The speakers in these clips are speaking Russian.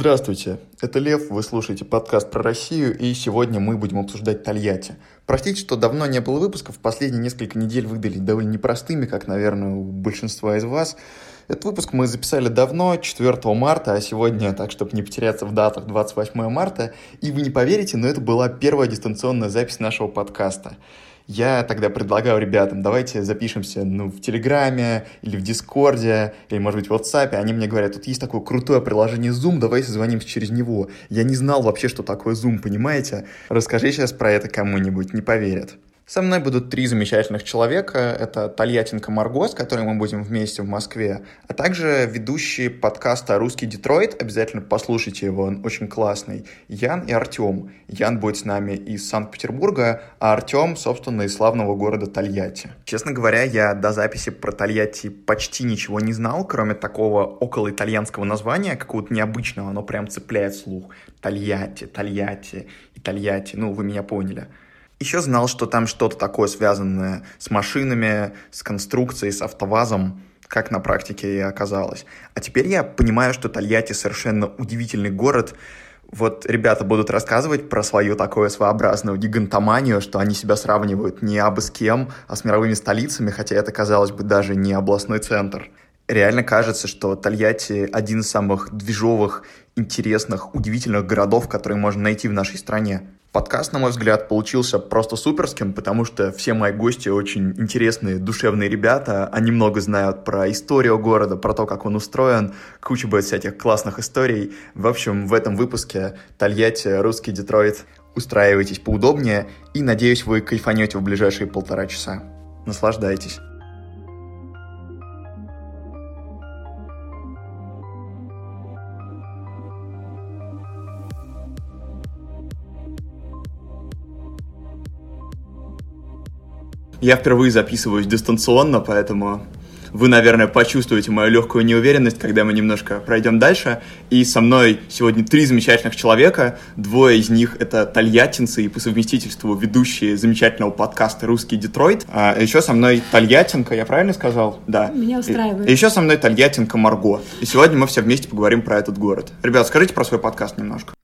Здравствуйте, это Лев, вы слушаете подкаст про Россию, и сегодня мы будем обсуждать Тольятти. Простите, что давно не было выпусков, последние несколько недель выдали довольно непростыми, как, наверное, у большинства из вас. Этот выпуск мы записали давно, 4 марта, а сегодня, так чтобы не потеряться в датах, 28 марта. И вы не поверите, но это была первая дистанционная запись нашего подкаста. Я тогда предлагаю ребятам, давайте запишемся ну, в Телеграме или в Дискорде, или, может быть, в WhatsApp. Они мне говорят, тут есть такое крутое приложение Zoom, давайте созвонимся через него. Я не знал вообще, что такое Zoom, понимаете? Расскажи сейчас про это кому-нибудь, не поверят. Со мной будут три замечательных человека. Это Тольяттинка Марго, с которой мы будем вместе в Москве, а также ведущий подкаста «Русский Детройт». Обязательно послушайте его, он очень классный. Ян и Артем. Ян будет с нами из Санкт-Петербурга, а Артем, собственно, из славного города Тольятти. Честно говоря, я до записи про Тольятти почти ничего не знал, кроме такого около итальянского названия, какого-то необычного. Оно прям цепляет слух. Тольятти, Тольятти Тольятти. Ну, вы меня поняли. Еще знал, что там что-то такое связанное с машинами, с конструкцией, с автовазом, как на практике и оказалось. А теперь я понимаю, что Тольятти совершенно удивительный город. Вот ребята будут рассказывать про свою такую своеобразную гигантоманию, что они себя сравнивают не абы с кем, а с мировыми столицами, хотя это, казалось бы, даже не областной центр. Реально кажется, что Тольятти один из самых движовых, интересных, удивительных городов, которые можно найти в нашей стране. Подкаст, на мой взгляд, получился просто суперским, потому что все мои гости очень интересные, душевные ребята. Они много знают про историю города, про то, как он устроен. Куча будет всяких классных историй. В общем, в этом выпуске Тольятти, русский Детройт. Устраивайтесь поудобнее и, надеюсь, вы кайфанете в ближайшие полтора часа. Наслаждайтесь. Я впервые записываюсь дистанционно, поэтому вы, наверное, почувствуете мою легкую неуверенность, когда мы немножко пройдем дальше. И со мной сегодня три замечательных человека. Двое из них — это тольяттинцы и по совместительству ведущие замечательного подкаста «Русский Детройт». А еще со мной тольяттинка, я правильно сказал? Да. Меня устраивает. И, и еще со мной тольяттинка Марго. И сегодня мы все вместе поговорим про этот город. Ребят, скажите про свой подкаст немножко.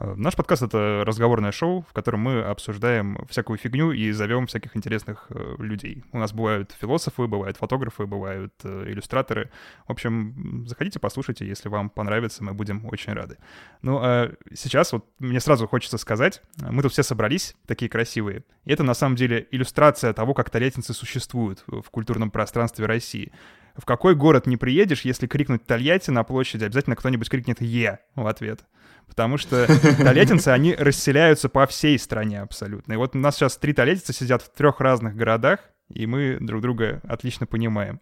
Э, наш подкаст — это разговорное шоу, в котором мы обсуждаем всякую фигню и зовем всяких интересных э, людей. У нас бывают философы, бывают фотографы, бывают э, иллюстраторы. В общем, заходите, послушайте, если вам понравится, мы будем очень рады. Ну, а сейчас вот мне сразу хочется сказать, мы тут все собрались, такие красивые, и это на самом деле иллюстрация того, как тольяттинцы существуют в культурном пространстве России в какой город не приедешь, если крикнуть Тольятти на площади, обязательно кто-нибудь крикнет «Е» в ответ потому что тольяттинцы, они расселяются по всей стране абсолютно. И вот у нас сейчас три тольяттинца сидят в трех разных городах, и мы друг друга отлично понимаем.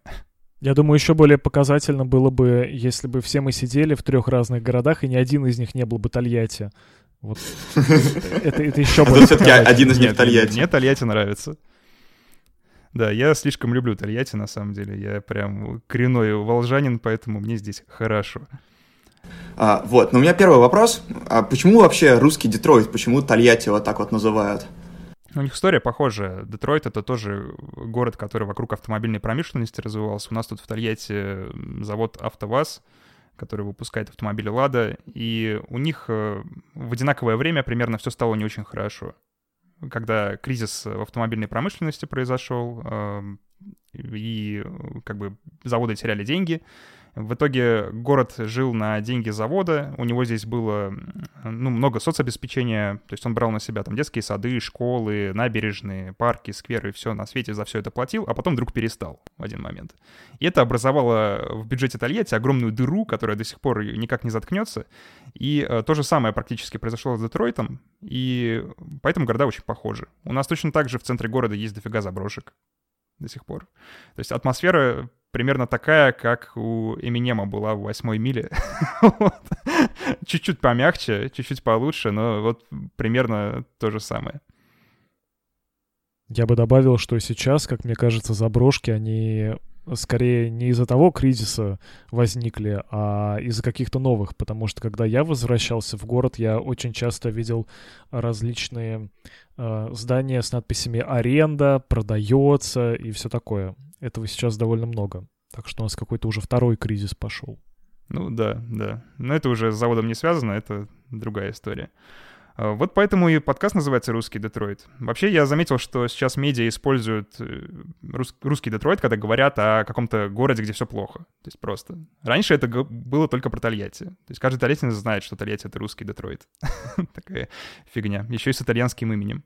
Я думаю, еще более показательно было бы, если бы все мы сидели в трех разных городах, и ни один из них не был бы Тольятти. Вот. Это, это еще более все-таки один из них Тольятти. Мне Тольятти нравится. Да, я слишком люблю Тольятти, на самом деле. Я прям коренной волжанин, поэтому мне здесь хорошо. А, вот, но у меня первый вопрос. А почему вообще русский Детройт, почему Тольятти вот так вот называют? У них история похожая. Детройт — это тоже город, который вокруг автомобильной промышленности развивался. У нас тут в Тольятти завод «АвтоВАЗ», который выпускает автомобили «Лада», и у них э, в одинаковое время примерно все стало не очень хорошо. Когда кризис в автомобильной промышленности произошел, эм, и как бы заводы теряли деньги, в итоге город жил на деньги завода, у него здесь было ну, много соцобеспечения, то есть он брал на себя там детские сады, школы, набережные, парки, скверы, все на свете за все это платил, а потом вдруг перестал в один момент. И это образовало в бюджете Тольятти огромную дыру, которая до сих пор никак не заткнется. И э, то же самое практически произошло с Детройтом, и поэтому города очень похожи. У нас точно так же в центре города есть дофига заброшек до сих пор. То есть атмосфера примерно такая, как у Эминема была в восьмой миле. Чуть-чуть помягче, чуть-чуть получше, но вот примерно то же самое. Я бы добавил, что сейчас, как мне кажется, заброшки, они скорее не из-за того кризиса возникли, а из-за каких-то новых, потому что когда я возвращался в город, я очень часто видел различные э, здания с надписями «аренда», «продается» и все такое. Этого сейчас довольно много. Так что у нас какой-то уже второй кризис пошел. Ну да, да. Но это уже с заводом не связано, это другая история. А, вот поэтому и подкаст называется «Русский Детройт». Вообще, я заметил, что сейчас медиа используют э, рус- «Русский Детройт», когда говорят о каком-то городе, где все плохо. То есть просто. Раньше это было только про Тольятти. То есть каждый тольяттинец знает, что Тольятти — это русский Детройт. Такая фигня. Еще и с итальянским именем.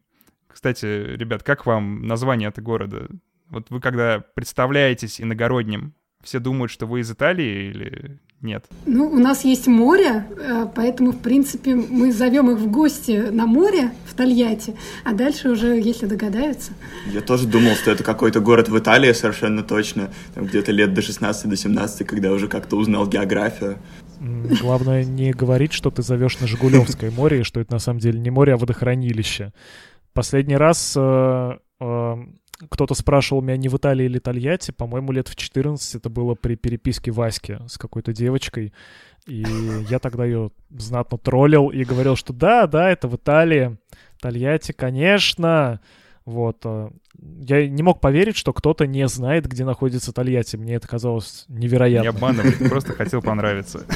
Кстати, ребят, как вам название этого города? Вот вы когда представляетесь иногородним, все думают, что вы из Италии или нет? Ну, у нас есть море, э, поэтому, в принципе, мы зовем их в гости на море в Тольятти, а дальше уже, если догадаются. Я тоже думал, что это какой-то город в Италии совершенно точно, там где-то лет до 16 до 17, когда уже как-то узнал географию. Главное не говорить, что ты зовешь на Жигулевское море, и что это на самом деле не море, а водохранилище. Последний раз э, э, кто-то спрашивал меня, не в Италии или Тольятти, по-моему, лет в 14 это было при переписке Васьки с какой-то девочкой, и я тогда ее знатно троллил и говорил, что да, да, это в Италии, Тольятти, конечно, вот. Э, я не мог поверить, что кто-то не знает, где находится Тольятти. Мне это казалось невероятно. Не обманывай, просто хотел понравиться.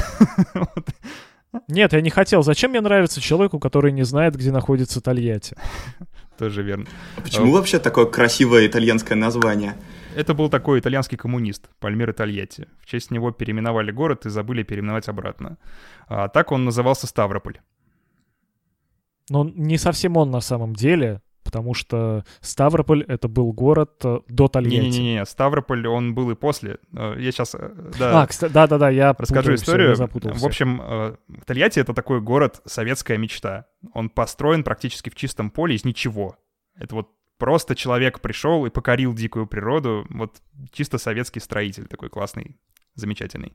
Нет, я не хотел. Зачем мне нравится человеку, который не знает, где находится Тольятти? Тоже верно. А почему вообще такое красивое итальянское название? Это был такой итальянский коммунист, Пальмир Тольятти. В честь него переименовали город и забыли переименовать обратно. А так он назывался Ставрополь. Но не совсем он на самом деле потому что Ставрополь — это был город э, до Тольятти. Не-не-не, Ставрополь, он был и после. Э, я сейчас, э, да... А, да-да-да, я Расскажу историю. Все, в общем, Тольятти — это такой город советская мечта. Он построен практически в чистом поле из ничего. Это вот просто человек пришел и покорил дикую природу. Вот чисто советский строитель такой классный, замечательный.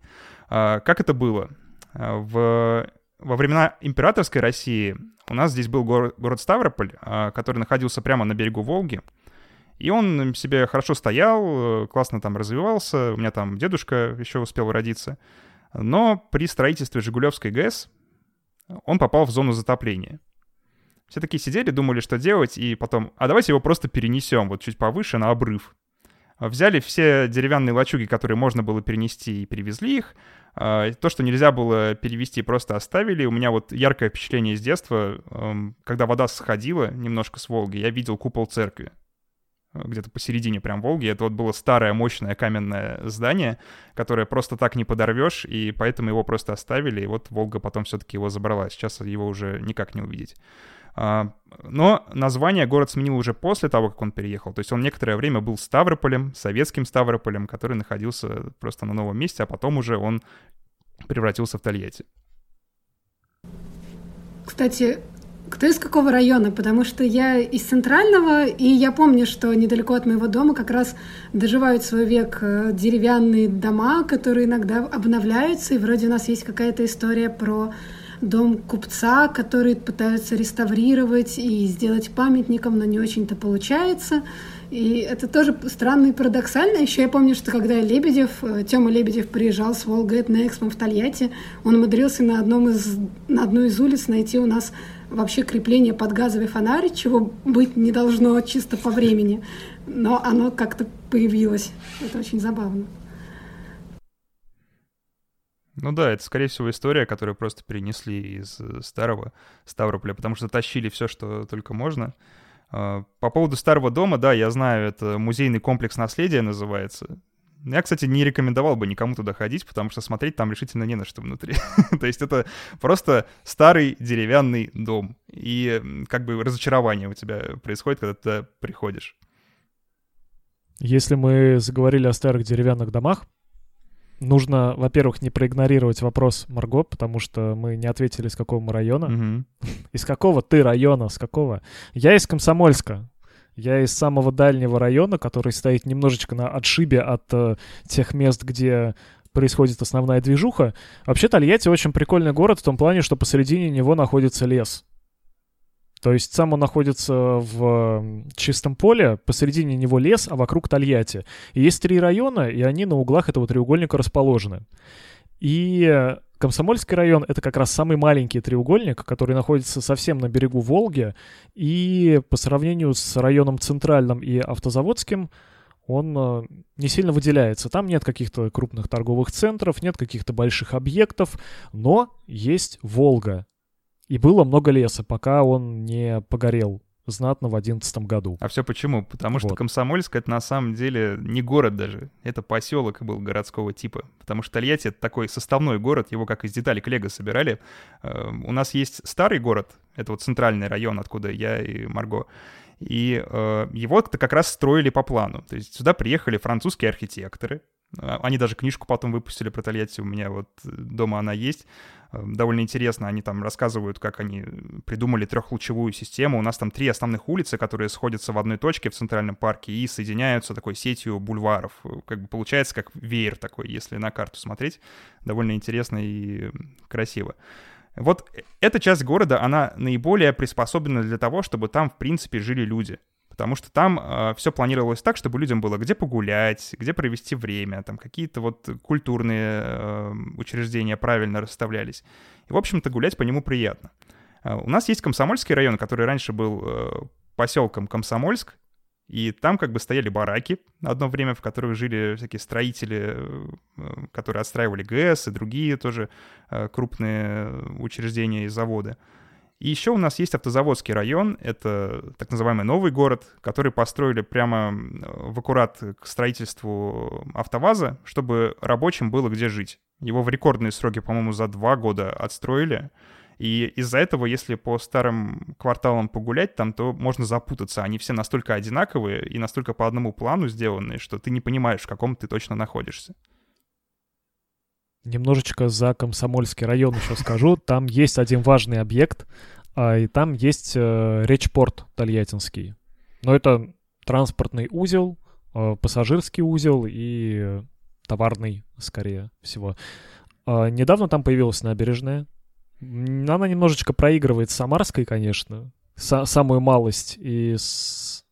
А, как это было? В во времена императорской России у нас здесь был город, город Ставрополь, а, который находился прямо на берегу Волги. И он себе хорошо стоял, э, классно там развивался. У меня там дедушка еще успел родиться. Но при строительстве Жигулевской ГЭС он попал в зону затопления. Все такие сидели, думали, что делать, и потом, а давайте его просто перенесем вот чуть повыше на обрыв. Взяли все деревянные лачуги, которые можно было перенести, и перевезли их. А, то, что нельзя было перевести, просто оставили. У меня вот яркое впечатление из детства, когда вода сходила немножко с Волги, я видел купол церкви где-то посередине прям Волги. Это вот было старое, мощное каменное здание, которое просто так не подорвешь, и поэтому его просто оставили, и вот Волга потом все-таки его забрала. Сейчас его уже никак не увидеть. А, но название город сменил уже после того, как он переехал. То есть он некоторое время был Ставрополем, советским Ставрополем, который находился просто на новом месте, а потом уже он превратился в Тольятти. Кстати, кто из какого района? Потому что я из центрального, и я помню, что недалеко от моего дома как раз доживают свой век э, деревянные дома, которые иногда обновляются, и вроде у нас есть какая-то история про дом купца, который пытаются реставрировать и сделать памятником, но не очень-то получается. И это тоже странно и парадоксально. Еще я помню, что когда Лебедев, э, Тёма Лебедев приезжал с Волгает на Экспо в Тольятти, он умудрился на, одном из, на одной из улиц найти у нас вообще крепление под газовый фонарь, чего быть не должно чисто по времени. Но оно как-то появилось. Это очень забавно. Ну да, это, скорее всего, история, которую просто перенесли из э, старого Ставрополя, потому что тащили все, что только можно. А, по поводу старого дома, да, я знаю, это музейный комплекс наследия называется. Я, кстати, не рекомендовал бы никому туда ходить, потому что смотреть там решительно не на что внутри. То есть это просто старый деревянный дом. И как бы разочарование у тебя происходит, когда ты туда приходишь. Если мы заговорили о старых деревянных домах, нужно, во-первых, не проигнорировать вопрос Марго, потому что мы не ответили, с какого мы района. Mm-hmm. Из какого ты района? С какого? Я из Комсомольска. Я из самого дальнего района, который стоит немножечко на отшибе от э, тех мест, где происходит основная движуха. Вообще Тольятти очень прикольный город в том плане, что посередине него находится лес. То есть сам он находится в чистом поле, посередине него лес, а вокруг Тольятти. И есть три района, и они на углах этого треугольника расположены. И Комсомольский район — это как раз самый маленький треугольник, который находится совсем на берегу Волги, и по сравнению с районом Центральным и Автозаводским он э, не сильно выделяется. Там нет каких-то крупных торговых центров, нет каких-то больших объектов, но есть Волга. И было много леса, пока он не погорел знатно в одиннадцатом году. А все почему? Потому что вот. Комсомольск — это на самом деле не город даже, это поселок был городского типа. Потому что Тольятти — это такой составной город, его как из деталек Лего собирали. Э, у нас есть старый город, это вот центральный район, откуда я и Марго, и э, его-то как раз строили по плану. То есть сюда приехали французские архитекторы, они даже книжку потом выпустили про Тольятти, у меня вот дома она есть. Э, довольно интересно, они там рассказывают, как они придумали трехлучевую систему. У нас там три основных улицы, которые сходятся в одной точке в Центральном парке и соединяются такой сетью бульваров. Как бы получается как веер такой, если на карту смотреть. Довольно интересно и красиво. Вот эта часть города, она наиболее приспособлена для того, чтобы там, в принципе, жили люди. Потому что там э, все планировалось так, чтобы людям было где погулять, где провести время, там какие-то вот культурные э, учреждения правильно расставлялись. И, в общем-то, гулять по нему приятно. Э, у нас есть Комсомольский район, который раньше был э, поселком Комсомольск, и там как бы стояли бараки одно время, в которых жили всякие строители, э, которые отстраивали ГЭС и другие тоже э, крупные учреждения и заводы. И еще у нас есть автозаводский район, это так называемый новый город, который построили прямо в аккурат к строительству автоваза, чтобы рабочим было где жить. Его в рекордные сроки, по-моему, за два года отстроили. И из-за этого, если по старым кварталам погулять там, то можно запутаться. Они все настолько одинаковые и настолько по одному плану сделаны, что ты не понимаешь, в каком ты точно находишься. Немножечко за Комсомольский район еще скажу. Там есть один важный объект, а, и там есть э, речпорт Тольяттинский. Но это транспортный узел, э, пассажирский узел и товарный, скорее всего. Э, недавно там появилась набережная, она немножечко проигрывает Самарской, конечно. Самую малость. И, с...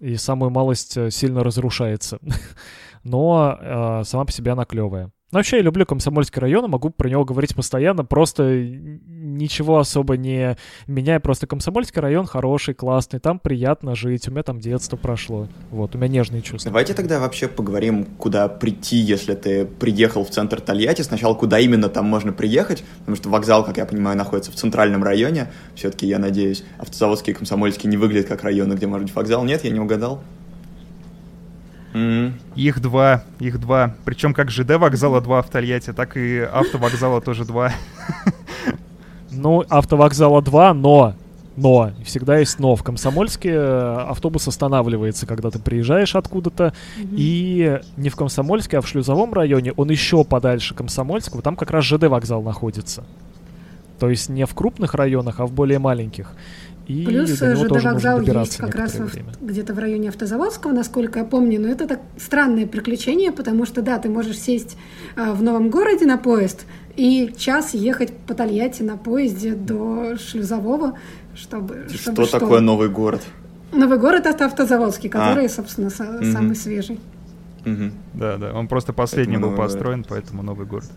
и самую малость э, сильно разрушается. Но э, сама по себе она клевая. Но вообще я люблю Комсомольский район, могу про него говорить постоянно, просто ничего особо не меняя, просто Комсомольский район хороший, классный, там приятно жить, у меня там детство прошло, вот, у меня нежные чувства. Давайте тогда вообще поговорим, куда прийти, если ты приехал в центр Тольятти, сначала куда именно там можно приехать, потому что вокзал, как я понимаю, находится в центральном районе, все-таки, я надеюсь, автозаводский и Комсомольский не выглядят как районы, где может быть вокзал, нет, я не угадал? Mm-hmm. Их два, их два. Причем как ЖД вокзала два в Тольятти, так и автовокзала тоже два. Ну, автовокзала два, но но, всегда есть но. В Комсомольске э, автобус останавливается, когда ты приезжаешь откуда-то. Mm-hmm. И не в Комсомольске, а в Шлюзовом районе, он еще подальше Комсомольского, там как раз ЖД вокзал находится. То есть не в крупных районах, а в более маленьких. И Плюс ЖД вокзал есть как раз где-то в районе Автозаводского, насколько я помню. Но это так странное приключение, потому что, да, ты можешь сесть э, в новом городе на поезд и час ехать по Тольятти на поезде до Шлюзового, чтобы... Что, что такое новый город? Новый город — это Автозаводский, который, а. собственно, угу. самый свежий. Угу. Да, да, он просто последний был построен, поэтому новый город.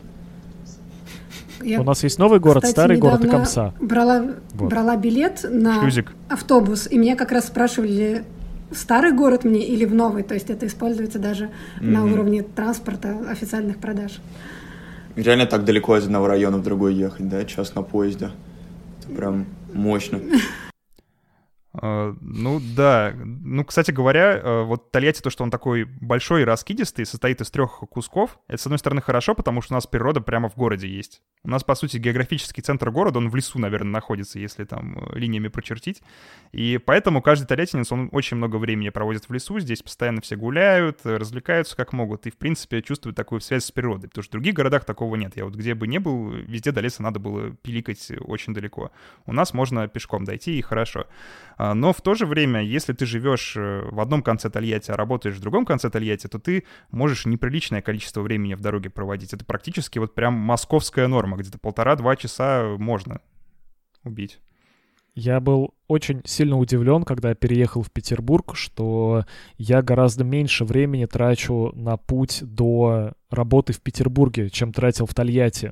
Я, У нас есть новый город, кстати, старый город и Комса. Брала, вот. брала билет на Шлюзик. автобус, и меня как раз спрашивали, в старый город мне или в новый. То есть это используется даже mm-hmm. на уровне транспорта, официальных продаж. Реально так далеко из одного района в другой ехать, да? Час на поезде. Это прям мощно. А, ну да. Ну, кстати говоря, э, вот Тольятти, то, что он такой большой и раскидистый, состоит из трех кусков, это, с одной стороны, хорошо, потому что у нас природа прямо в городе есть. У нас, по сути, географический центр города, он в лесу, наверное, находится, если там э, линиями прочертить. И поэтому каждый тольяттинец, он очень много времени проводит в лесу, здесь постоянно все гуляют, развлекаются как могут, и, в принципе, чувствуют такую связь с природой, потому что в других городах такого нет. Я вот где бы не был, везде до леса надо было пиликать очень далеко. У нас можно пешком дойти, и хорошо. А, но в то же время, если ты живешь э, в одном конце Тольятти, а работаешь в другом конце Тольятти, то ты можешь неприличное количество времени в дороге проводить. Это практически вот прям московская норма, где-то полтора-два часа можно убить. Я был очень сильно удивлен, когда я переехал в Петербург, что я гораздо меньше времени трачу на путь до работы в Петербурге, чем тратил в Тольятти.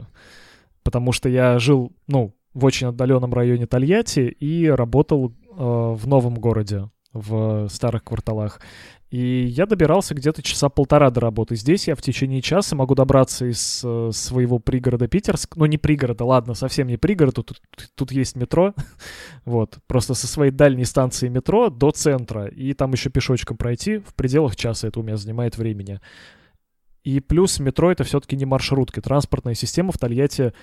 Потому что я жил, ну, в очень отдаленном районе Тольятти и работал Э, в новом городе, в старых кварталах. И я добирался где-то часа полтора до работы. Здесь я в течение часа могу добраться из э, своего пригорода Питерск. Ну, не пригорода, ладно, совсем не пригорода. Тут, тут есть метро. вот. Просто со своей дальней станции метро до центра. И там еще пешочком пройти в пределах часа. Это у меня занимает времени. И плюс метро это все-таки не маршрутки. Транспортная система в Тольятти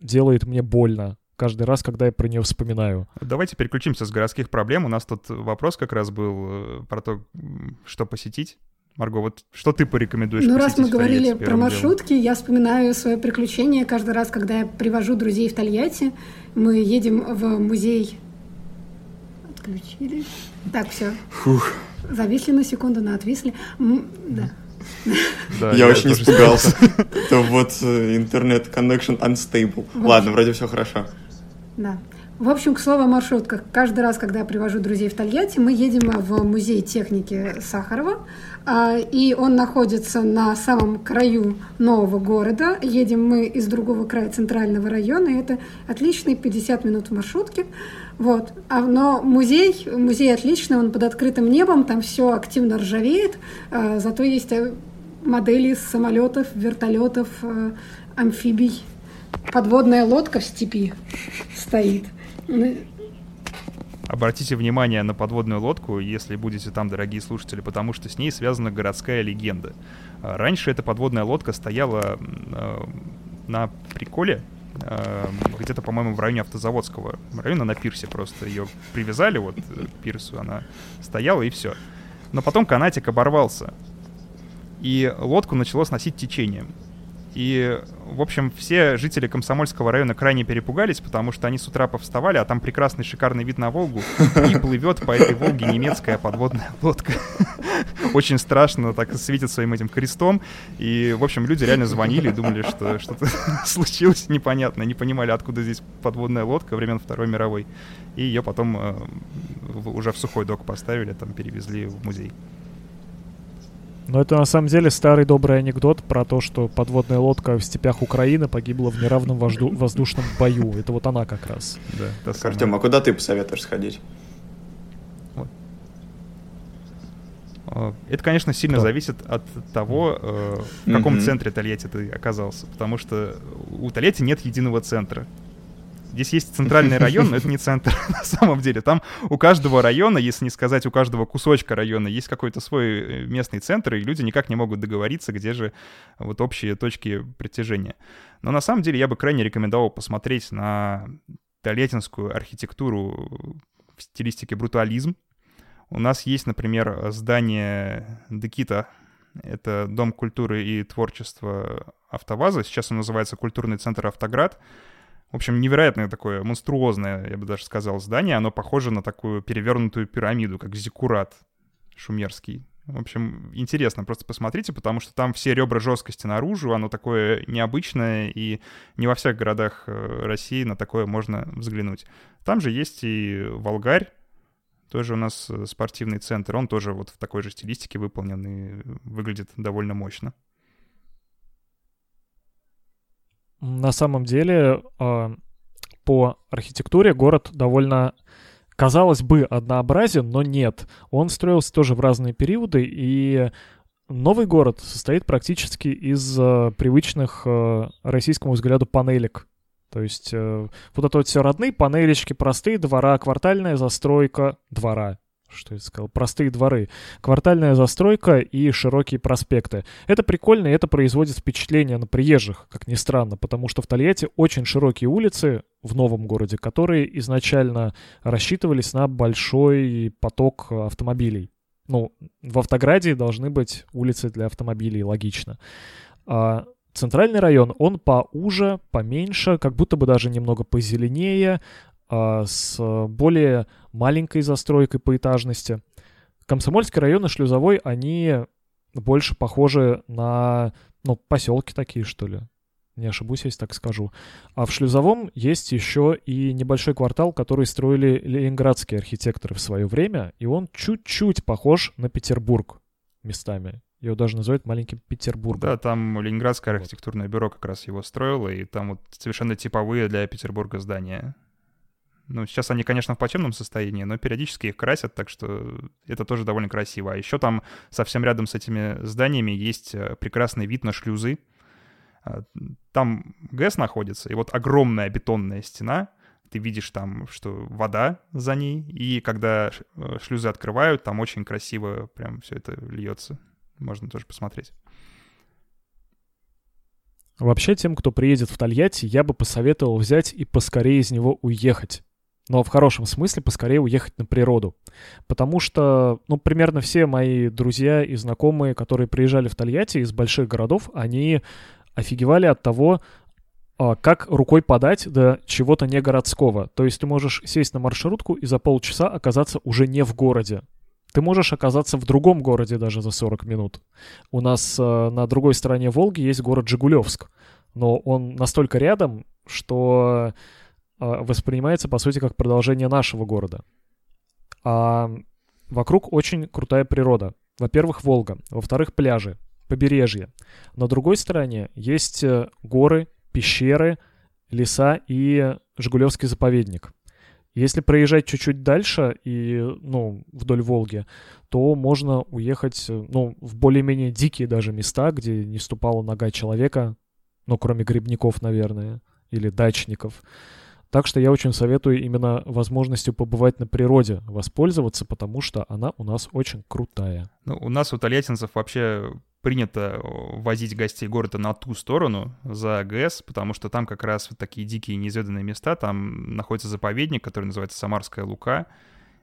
делает мне больно каждый раз, когда я про нее вспоминаю. Давайте переключимся с городских проблем. У нас тут вопрос как раз был э, про то, что посетить. Марго, вот что ты порекомендуешь? Ну, раз мы говорили про маршрутки, делом? я вспоминаю свое приключение каждый раз, когда я привожу друзей в Тольятти. Мы едем в музей. Отключили. Так, все. Фух. Зависли на секунду, на отвисли. Да. Да, я, я очень испугался. Это вот э, интернет connection unstable. Ладно, вроде все хорошо. Да. В общем, к слову о маршрутках. Каждый раз, когда я привожу друзей в Тольятти, мы едем в музей техники Сахарова. А, и он находится на самом краю нового города. Едем мы из другого края центрального района. И это отличные 50 минут в маршрутке. Вот. А, но музей, музей отличный, он под открытым небом, там все активно ржавеет. А, зато есть э, модели самолетов, вертолетов, э, амфибий подводная лодка в степи стоит. Ну, Обратите внимание на подводную лодку, если будете там, дорогие слушатели, потому что с ней связана городская легенда. А, раньше эта подводная лодка стояла э, на приколе, э, где-то, по-моему, в районе Автозаводского района, на пирсе просто. Ее привязали вот к пирсу, она стояла и все. Но потом канатик оборвался, и лодку начало сносить течением. И, в общем, все жители Комсомольского района крайне перепугались, потому что они с утра повставали, а там прекрасный шикарный вид на Волгу, и плывет по этой Волге немецкая подводная лодка. Очень страшно, так светит своим этим крестом. И, в общем, люди реально звонили и думали, что что-то случилось непонятно, не понимали, откуда здесь подводная лодка времен Второй мировой. И ее потом э, уже в сухой док поставили, там перевезли в музей. Но это на самом деле старый добрый анекдот про то, что подводная лодка в степях Украины погибла в неравном вожду... воздушном бою. Это вот она как раз. Да, так, Артем, а куда ты посоветуешь сходить? А, это, конечно, сильно Кто? зависит от того, э, в каком mm-hmm. центре Тольятти ты оказался. Потому что у Тольятти нет единого центра. Здесь есть центральный район, но это не центр на самом деле. Там у каждого района, если не сказать у каждого кусочка района, есть какой-то свой э, местный центр, и люди никак не могут договориться, где же вот общие точки притяжения. Но на самом деле я бы крайне рекомендовал посмотреть на Тольяттинскую архитектуру в стилистике брутализм. У нас есть, например, здание Декита, это Дом культуры и творчества АвтоВАЗа, сейчас он называется Культурный центр «Автоград», в общем, невероятное такое монструозное, я бы даже сказал, здание. Оно похоже на такую перевернутую пирамиду, как зиккурат шумерский. В общем, интересно, просто посмотрите, потому что там все ребра жесткости наружу, оно такое необычное, и не во всех городах э, России на такое можно взглянуть. Там же есть и Волгарь, тоже у нас э, спортивный центр, он тоже вот в такой же стилистике выполнен и выглядит довольно мощно. На самом деле, а, по архитектуре город довольно, казалось бы, однообразен, но нет. Он строился тоже в разные периоды, и новый город состоит практически из а, привычных а, российскому взгляду панелек. То есть э, вот это вот все родные панелечки, простые двора, квартальная застройка двора что я сказал, простые дворы, квартальная застройка и широкие проспекты. Это прикольно, и это производит впечатление на приезжих, как ни странно, потому что в Тольятти очень широкие улицы в новом городе, которые изначально рассчитывались на большой поток автомобилей. Ну, в Автограде должны быть улицы для автомобилей, логично. А центральный район, он поуже, поменьше, как будто бы даже немного позеленее, с более маленькой застройкой по этажности. Комсомольский район и Шлюзовой, они больше похожи на, ну, поселки такие, что ли. Не ошибусь, если так скажу. А в Шлюзовом есть еще и небольшой квартал, который строили ленинградские архитекторы в свое время, и он чуть-чуть похож на Петербург местами. Его даже называют маленьким Петербургом. Да, там Ленинградское архитектурное бюро как раз его строило, и там вот совершенно типовые для Петербурга здания Ну, сейчас они, конечно, в плачевном состоянии, но периодически их красят, так что это тоже довольно красиво. А еще там совсем рядом с этими зданиями есть э, прекрасный вид на шлюзы. А, там ГЭС находится, и вот огромная бетонная стена, ты видишь там, что вода за ней, и когда э, шлюзы открывают, там очень красиво прям все это льется. Можно тоже посмотреть. Вообще, тем, кто приедет в Тольятти, я бы посоветовал взять и поскорее из него уехать. Но в хорошем смысле поскорее уехать на природу. Потому что, ну, примерно все мои друзья и знакомые, которые приезжали в Тольятти из больших городов, они офигевали от того, а, как рукой подать до чего-то не городского. То есть ты можешь сесть на маршрутку и за полчаса оказаться уже не в городе. Ты можешь оказаться в другом городе даже за 40 минут. У нас э, на другой стороне Волги есть город Жигулевск, но он настолько рядом, что воспринимается, по сути, как продолжение нашего города. А вокруг очень крутая природа. Во-первых, Волга. Во-вторых, пляжи, побережье. На другой стороне есть э, горы, пещеры, леса и Жигулевский заповедник. Если проезжать чуть-чуть дальше и, ну, вдоль Волги, то можно уехать, ну, в более-менее дикие даже места, где не ступала нога человека, ну, кроме грибников, наверное, или дачников. Так что я очень советую именно возможностью побывать на природе воспользоваться, потому что она у нас очень крутая. Ну, у нас у тольяттинцев вообще принято возить гостей города на ту сторону, за ГЭС, потому что там как раз вот такие дикие неизведанные места, там находится заповедник, который называется Самарская Лука,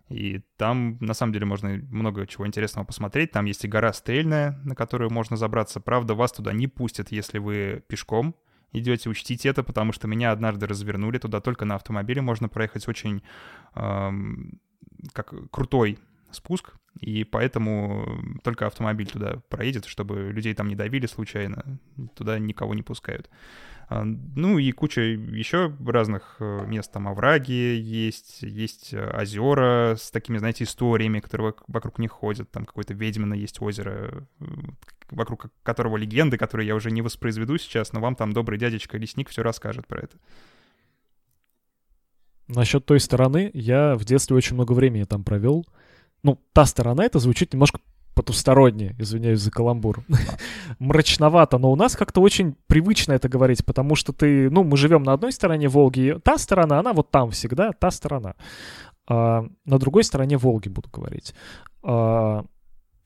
и там, на самом деле, можно много чего интересного посмотреть. Там есть и гора Стрельная, на которую можно забраться. Правда, вас туда не пустят, если вы пешком идете, учтите это, потому что меня однажды развернули. Туда только на автомобиле можно проехать очень эм, как крутой спуск, и поэтому только автомобиль туда проедет, чтобы людей там не давили случайно, туда никого не пускают. А, ну и куча еще разных э, мест, там овраги есть, есть озера с такими, знаете, историями, которые вокруг них ходят, там какое-то ведьмино есть озеро, э, вокруг которого легенды, которые я уже не воспроизведу сейчас, но вам там добрый дядечка лесник все расскажет про это. Насчет той стороны, я в детстве очень много времени там провел ну, та сторона, это звучит немножко потусторонне, извиняюсь за каламбур. Мрачновато, но у нас как-то очень привычно это говорить, потому что ты, ну, мы живем на одной стороне Волги, та сторона, она вот там всегда, та сторона. А, на другой стороне Волги буду говорить. А,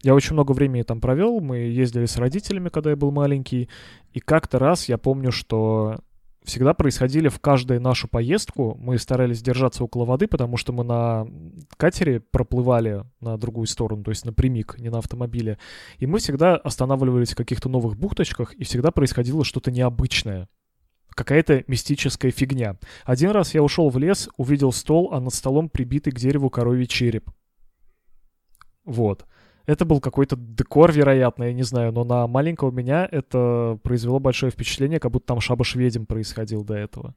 я очень много времени там провел, мы ездили с родителями, когда я был маленький, и как-то раз я помню, что всегда происходили в каждую нашу поездку. Мы старались держаться около воды, потому что мы на катере проплывали на другую сторону, то есть напрямик, не на автомобиле. И мы всегда останавливались в каких-то новых бухточках, и всегда происходило что-то необычное. Какая-то мистическая фигня. Один раз я ушел в лес, увидел стол, а над столом прибитый к дереву коровий череп. Вот. Это был какой-то декор, вероятно, я не знаю, но на маленького меня это произвело большое впечатление, как будто там шабаш ведьм происходил до этого.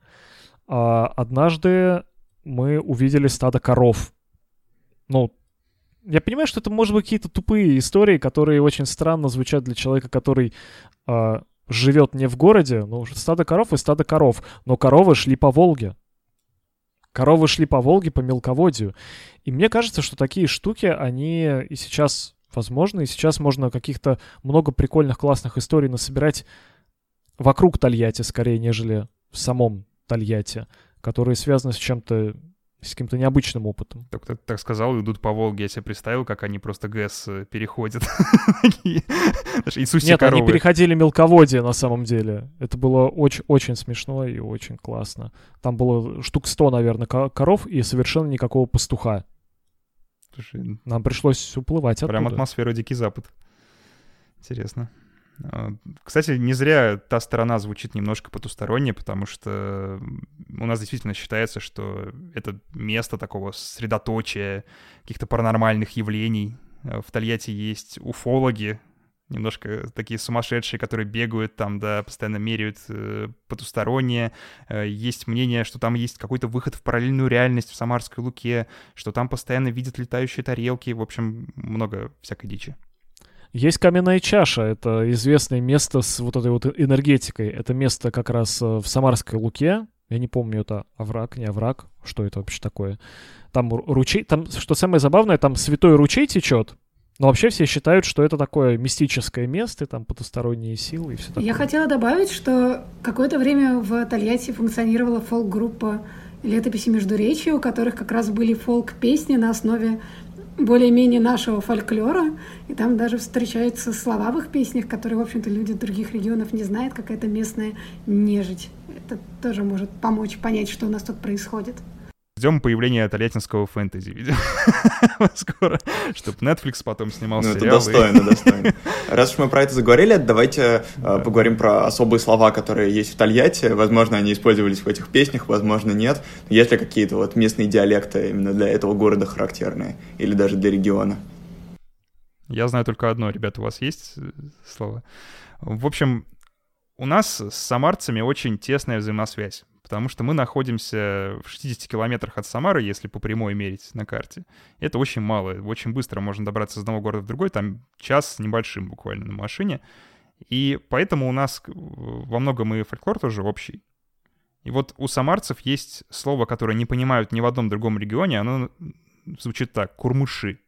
А однажды мы увидели стадо коров. Ну, я понимаю, что это может быть какие-то тупые истории, которые очень странно звучат для человека, который а, живет не в городе. Ну, стадо коров и стадо коров. Но коровы шли по Волге. Коровы шли по Волге, по мелководью. И мне кажется, что такие штуки, они и сейчас возможно, и сейчас можно каких-то много прикольных, классных историй насобирать вокруг Тольятти, скорее, нежели в самом Тольятти, которые связаны с чем-то с каким-то необычным опытом. Так, так, так сказал, идут по Волге, я себе представил, как они просто ГЭС э, переходят. Нет, они переходили мелководье на самом деле. Это было очень-очень смешно и очень классно. Там было штук 100, наверное, коров и совершенно никакого пастуха. Слушай, Нам пришлось уплывать оттуда. Прям атмосфера Дикий Запад. Интересно. А, кстати, не зря та сторона звучит немножко потусторонне, потому что у нас действительно считается, что это место такого средоточия каких-то паранормальных явлений. В Тольятти есть уфологи, немножко такие сумасшедшие, которые бегают там, да, постоянно меряют э, потустороннее. Э, есть мнение, что там есть какой-то выход в параллельную реальность в Самарской Луке, что там постоянно видят летающие тарелки. В общем, много всякой дичи. Есть каменная чаша, это известное место с вот этой вот энергетикой. Это место как раз э, в Самарской Луке, Я не помню, это овраг, не овраг, что это вообще такое. Там ручей, там, что самое забавное, там святой ручей течет, но вообще все считают, что это такое мистическое место, там потусторонние силы и все такое. Я хотела добавить, что какое-то время в Тольятти функционировала фолк-группа летописи Междуречия, у которых как раз были фолк-песни на основе более-менее нашего фольклора, и там даже встречаются слова в их песнях, которые, в общем-то, люди других регионов не знают, какая-то местная нежить. Это тоже может помочь понять, что у нас тут происходит. Ждем появления тольяттинского фэнтези, видимо, скоро, чтобы Netflix потом снимал ну, сериалы. это достойно, достойно. Раз уж мы про это заговорили, давайте э, да. поговорим про особые слова, которые есть в Тольятти. Возможно, они использовались в этих песнях, возможно, нет. Есть ли какие-то вот местные диалекты именно для этого города характерные? Или даже для региона? Я знаю только одно, ребята, у вас есть э, слова? В общем, у нас с самарцами очень тесная взаимосвязь потому что мы находимся в 60 километрах от Самары, если по прямой мерить на карте. Это очень мало, очень быстро можно добраться из одного города в другой, там час с небольшим буквально на машине. И поэтому у нас во многом и фольклор тоже общий. И вот у самарцев есть слово, которое не понимают ни в одном другом регионе, оно звучит так — курмыши.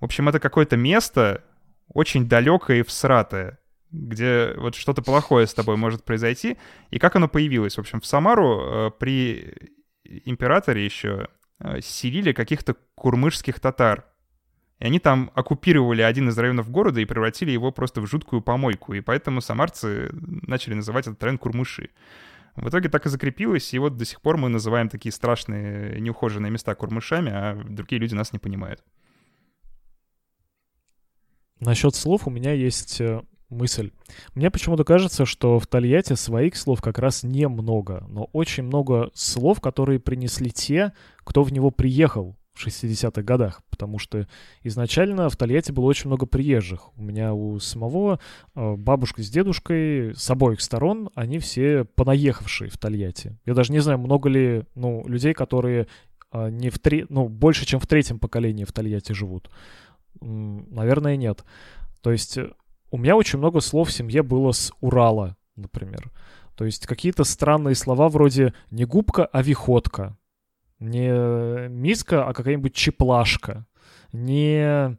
В общем, это какое-то место очень далекое и всратое, где вот что-то плохое с тобой может произойти. И как оно появилось? В общем, в Самару э, при императоре еще э, селили каких-то курмышских татар. И они там оккупировали один из районов города и превратили его просто в жуткую помойку. И поэтому самарцы начали называть этот район Курмыши. В итоге так и закрепилось, и вот до сих пор мы называем такие страшные неухоженные места курмышами, а другие люди нас не понимают. Насчет слов у меня есть э, мысль. Мне почему-то кажется, что в Тольятти своих слов как раз немного, но очень много слов, которые принесли те, кто в него приехал в 60-х годах, потому что изначально в Тольятти было очень много приезжих. У меня у самого э, бабушка с дедушкой с обоих сторон, они все понаехавшие в Тольятти. Я даже не знаю, много ли ну, людей, которые э, не в три, ну, больше, чем в третьем поколении в Тольятти живут. Наверное, нет. То есть э, у меня очень много слов в семье было с Урала, например. То есть какие-то странные слова вроде не губка, а виходка. Не миска, а какая-нибудь чеплашка. Не...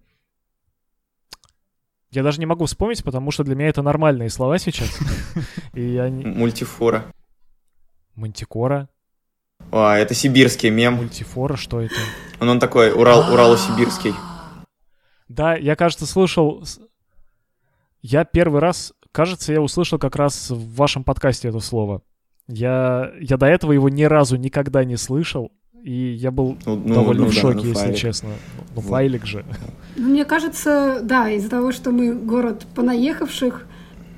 Я даже не могу вспомнить, потому что для меня это нормальные слова сейчас. И я не... Мультифора. Мантикора. А, это сибирский мем. Мультифора, что это? Он, он такой, Урал, Урало-сибирский. Да, я, кажется, слышал я первый раз, кажется, я услышал как раз в вашем подкасте это слово. Я, я до этого его ни разу никогда не слышал, и я был ну, ну довольно ну, в шоке, да, ну, если файлик. честно. Ну, файлик же. Ну, мне кажется, да, из-за того, что мы город понаехавших,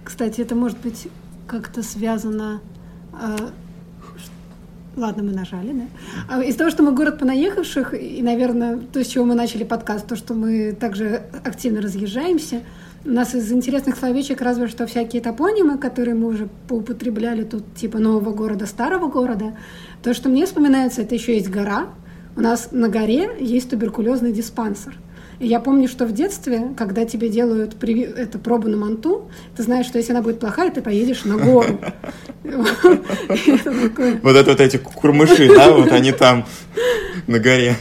кстати, это может быть как-то связано... Э, Ладно, мы нажали, да? А из-за того, что мы город понаехавших, и, наверное, то, с чего мы начали подкаст, то, что мы также активно разъезжаемся, у нас из интересных словечек разве что всякие топонимы, которые мы уже поупотребляли тут, типа нового города, старого города. То, что мне вспоминается, это еще есть гора. У нас на горе есть туберкулезный диспансер. И я помню, что в детстве, когда тебе делают при... эту пробу на манту, ты знаешь, что если она будет плохая, ты поедешь на гору. Вот это вот эти курмыши, да, вот они там на горе.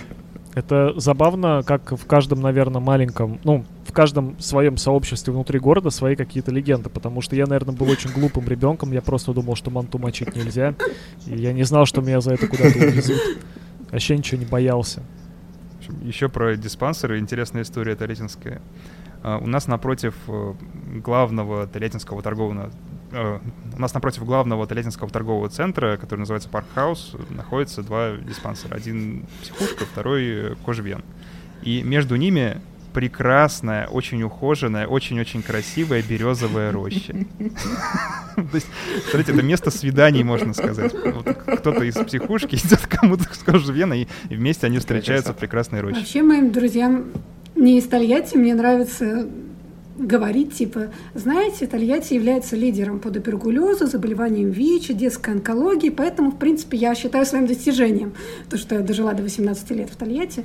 Это забавно, как в каждом, наверное, маленьком, ну, в каждом своем сообществе внутри города свои какие-то легенды, потому что я, наверное, был очень глупым ребенком, я просто думал, что манту мочить нельзя, и я не знал, что меня за это куда-то увезут. Вообще ничего не боялся. Еще про диспансеры интересная история Толетинская. А, у нас напротив э, главного Толетинского торгового Э, у нас напротив главного Тольяттинского торгового центра, который называется Парк Хаус, находится два диспансера. Один психушка, второй кожвен. И между ними прекрасная, очень ухоженная, очень-очень красивая березовая роща. То есть, смотрите, это место свиданий, можно сказать. кто-то из психушки идет кому-то с кожевена, и вместе они встречаются в прекрасной роще. Вообще, моим друзьям не из Тольятти, мне нравится говорить, типа, знаете, Тольятти является лидером по туберкулезу, заболеваниям ВИЧ, детской онкологии, поэтому, в принципе, я считаю своим достижением то, что я дожила до 18 лет в Тольятти.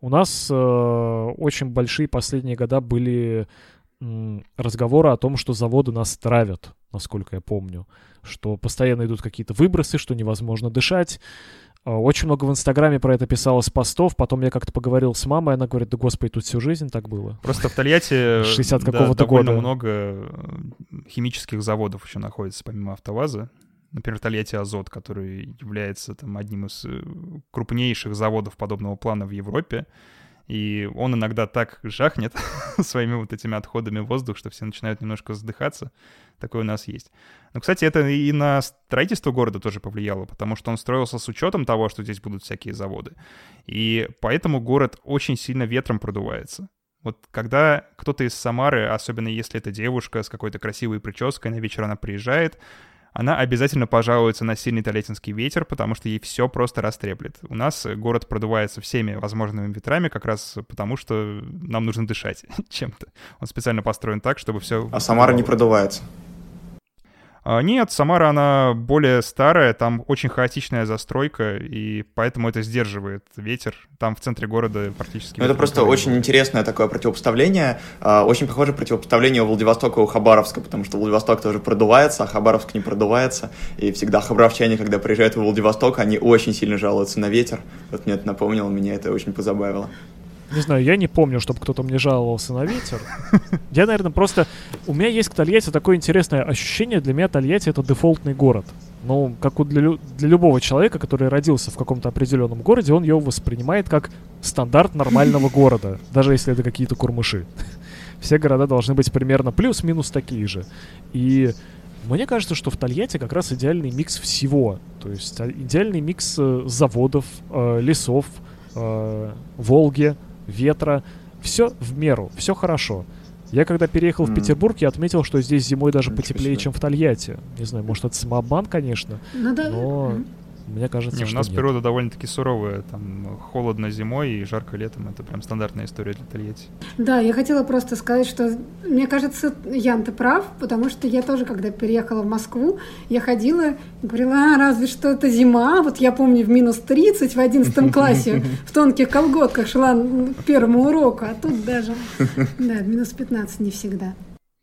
У нас э, очень большие последние года были разговоры о том, что заводы нас травят. насколько я помню, что постоянно идут какие-то выбросы, что невозможно дышать. А, очень много в Инстаграме про это писалось постов. Потом я как-то поговорил с мамой, она говорит, да господи, тут всю жизнь так было. Просто в Тольятти 60 какого-то довольно года. много э, химических заводов еще находится, помимо АвтоВАЗа. Например, Тольятти Азот, который является там одним из э, крупнейших заводов подобного плана в Европе. И он иногда так жахнет своими вот этими отходами воздух, что все начинают немножко задыхаться. Такое у нас есть. Но, кстати, это и на строительство города тоже повлияло, потому что он строился с учетом того, что здесь будут всякие заводы. И поэтому город очень сильно ветром продувается. Вот когда кто-то из Самары, особенно если это девушка с какой-то красивой прической, на вечер она приезжает, она обязательно пожалуется на сильный тольяттинский ветер, потому что ей все просто растреплет. У нас город продувается всеми возможными ветрами, как раз потому, что нам нужно дышать чем-то. Он специально построен так, чтобы все... А Самара не продувается? А, нет, Самара, она более старая, там очень хаотичная застройка, и поэтому это сдерживает ветер. Там в центре города практически... Ну, это просто очень интересное такое противопоставление. А, очень похоже противопоставление у Владивостока и у Хабаровска, потому что Владивосток тоже продувается, а Хабаровск не продувается. И всегда хабаровчане, когда приезжают в Владивосток, они очень сильно жалуются на ветер. Вот мне это напомнило, меня это очень позабавило. Не знаю, я не помню, чтобы кто-то мне жаловался на ветер. Я, наверное, просто... У меня есть к Тольятти такое интересное ощущение. Для меня Тольятти — это дефолтный город. Ну, как у для, для любого человека, который родился в каком-то определенном городе, он его воспринимает как стандарт нормального города, даже если это какие-то курмыши. Все города должны быть примерно плюс-минус такие же. И мне кажется, что в Тольятти как раз идеальный микс всего. То есть а, идеальный микс э, заводов, э, лесов, э, Волги, ветра. Все в меру, все хорошо. Я когда переехал в Петербург, я отметил, что здесь зимой даже Ничего потеплее, себе. чем в Тольятти. Не знаю, может, это самообман, конечно, Ну да. но Мгм. Мне кажется, Не, у что нас нет. природа довольно-таки суровая. Там холодно зимой и жарко летом. Это прям стандартная история для Тольятти. Да, я хотела просто сказать, что мне кажется, Ян, ты прав, потому что я тоже, когда переехала в Москву, я ходила и говорила, а, разве что это зима. Вот я помню в минус 30 в 11 классе в тонких колготках шла к первому уроку, а тут даже, да, минус 15 не всегда.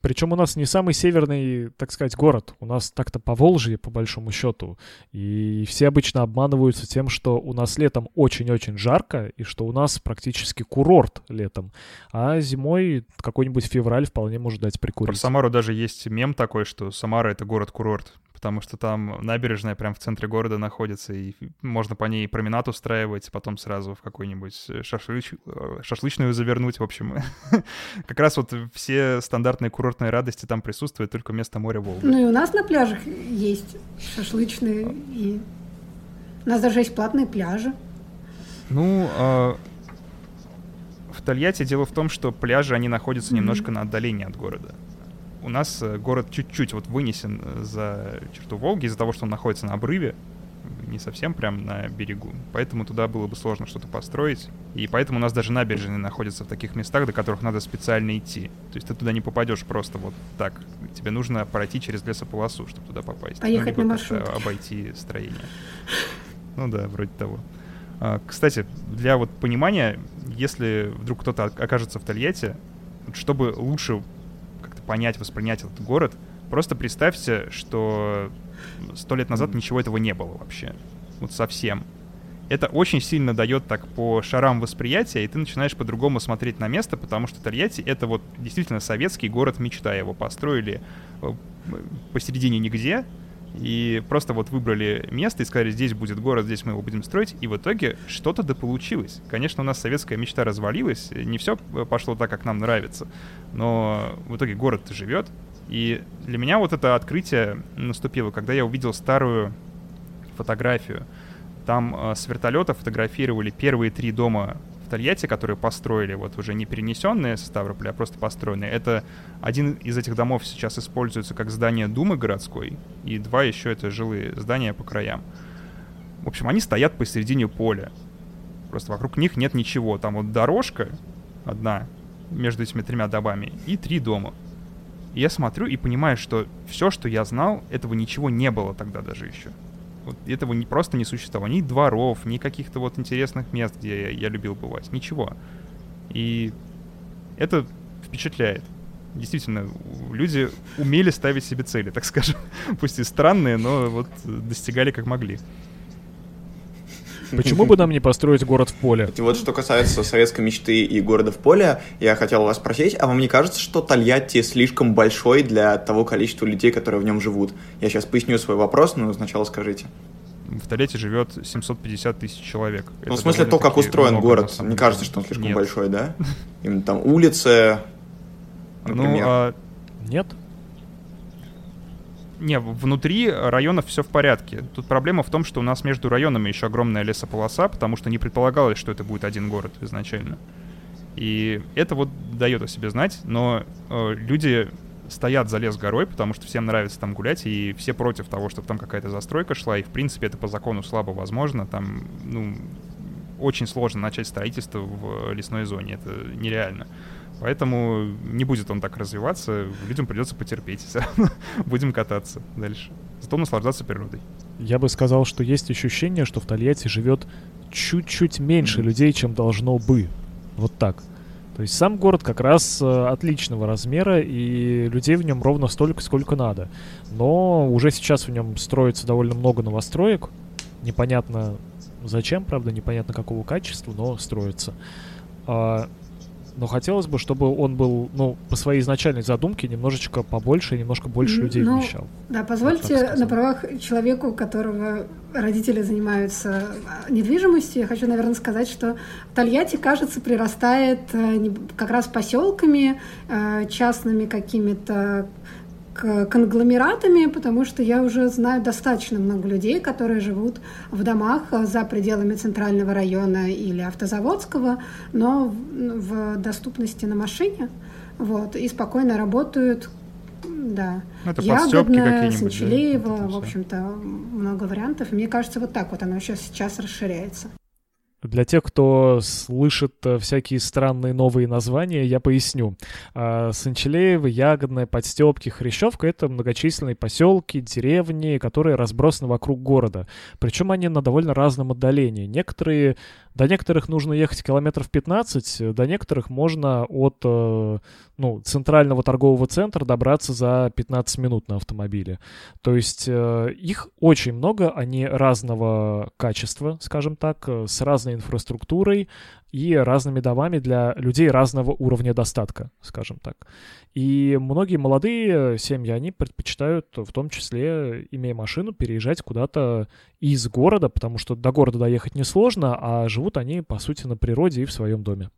Причем у нас не самый северный, так сказать, город. У нас так-то по Волжье, по большому счету. И все обычно обманываются тем, что у нас летом очень-очень жарко, и что у нас практически курорт летом. А зимой какой-нибудь февраль вполне может дать Про прикурить. Самару даже есть мем такой, что Самара — это город-курорт, потому что там набережная прям в центре города находится, и можно по ней променад устраивать, потом сразу в какой-нибудь шашлыч... э, шашлычную завернуть, в общем. Как раз вот все стандартные курортные радости там присутствуют, только вместо моря Волга. Ну и у нас на пляжах есть шашлычные, и у нас даже есть платные пляжи. Ну, а, в Тольятти дело в том, что пляжи, они находятся немножко на отдалении от города. У нас э, город чуть-чуть вот вынесен э, за черту Волги из-за того, что он находится на обрыве, не совсем прям на берегу. Поэтому туда было бы сложно что-то построить. И поэтому у нас даже набережные находятся в таких местах, до которых надо специально идти. То есть ты туда не попадешь просто вот так. Тебе нужно пройти через лесополосу, чтобы туда попасть. Поехать ну, либо на как-то маршрутке. обойти строение. Ну да, вроде того. А, Кстати, для вот понимания, если вдруг кто-то окажется в Тольятти, чтобы лучше понять, воспринять этот город, просто представьте, что сто лет назад ничего этого не было вообще. Вот совсем. Это очень сильно дает так по шарам восприятия, и ты начинаешь по-другому смотреть на место, потому что Тольятти — это вот действительно советский город мечта. Его построили э, посередине нигде, и просто вот выбрали место и сказали, здесь будет город, здесь мы его будем строить, и в итоге что-то да получилось. Конечно, у нас советская мечта развалилась, не все пошло так, как нам нравится, но в итоге город живет, и для меня вот это открытие наступило, когда я увидел старую фотографию. Там э, с вертолета фотографировали первые три дома Тольятти, которые построили, вот уже не перенесенные со Ставрополя, а просто построенные. Это один из этих домов сейчас используется как здание Думы городской, и два еще это жилые здания по краям. В общем, они стоят посередине поля. Просто вокруг них нет ничего. Там вот дорожка одна между этими тремя домами и три дома. И я смотрю и понимаю, что все, что я знал, этого ничего не было тогда даже еще. Вот этого не, просто не существовало. Ни дворов, ни каких-то вот интересных мест, где я, я любил бывать. Ничего. И это впечатляет. Действительно, люди умели ставить себе цели, так скажем. Пусть и странные, но вот достигали как могли. Почему бы нам не построить город в поле? И вот что касается советской мечты и города в поле, я хотел вас спросить, а вам не кажется, что Тольятти слишком большой для того количества людей, которые в нем живут? Я сейчас поясню свой вопрос, но сначала скажите. В Тольятти живет 750 тысяч человек. Ну, в смысле, то, как устроен много, город. Не кажется, что он слишком Нет. большой, да? Именно там улицы, ну, например. Ну, а... Нет? Не, внутри районов все в порядке. Тут проблема в том, что у нас между районами еще огромная лесополоса, потому что не предполагалось, что это будет один город изначально. И это вот дает о себе знать, но э, люди стоят за лес горой, потому что всем нравится там гулять, и все против того, чтобы там какая-то застройка шла, и в принципе это по закону слабо возможно. Там, ну, очень сложно начать строительство в лесной зоне, это нереально. Поэтому не будет он так развиваться, людям придется потерпеть. Будем кататься дальше. Зато наслаждаться природой. Я бы сказал, что есть ощущение, что в Тольятти живет чуть-чуть меньше людей, чем должно бы. Вот так. То есть сам город как раз э, отличного размера, и людей в нем ровно столько, сколько надо. Но уже сейчас в нем строится довольно много новостроек. Непонятно зачем, правда, непонятно какого качества, но строится. А, но хотелось бы, чтобы он был, ну, по своей изначальной задумке немножечко побольше и немножко больше людей ну, вмещал. Да, позвольте на правах человеку, у которого родители занимаются а, недвижимостью, я хочу, наверное, сказать, что Тольятти, кажется, прирастает э, как раз поселками, э, частными какими-то конгломератами, потому что я уже знаю достаточно много людей, которые живут в домах за пределами центрального района или автозаводского, но в доступности на машине, вот, и спокойно работают да. Это Ягодная, Санчелеева, да, в общем-то, много вариантов. Мне кажется, вот так вот оно сейчас, сейчас расширяется. Для тех, кто слышит э, всякие странные новые названия, я поясню. А, Санчелеево, Ягодная, Подстепки, Хрящевка — это многочисленные поселки, деревни, которые разбросаны вокруг города. Причем они на довольно разном отдалении. Некоторые до некоторых нужно ехать километров 15, до некоторых можно от э, ну, центрального торгового центра добраться за 15 минут на автомобиле. То есть э, их очень много, они разного качества, скажем так, э, с разной инфраструктурой, и разными домами для людей разного уровня достатка, скажем так. И многие молодые семьи, они предпочитают, в том числе, имея машину, переезжать куда-то из города, потому что до города доехать несложно, а живут они, по сути, на природе и в своем доме.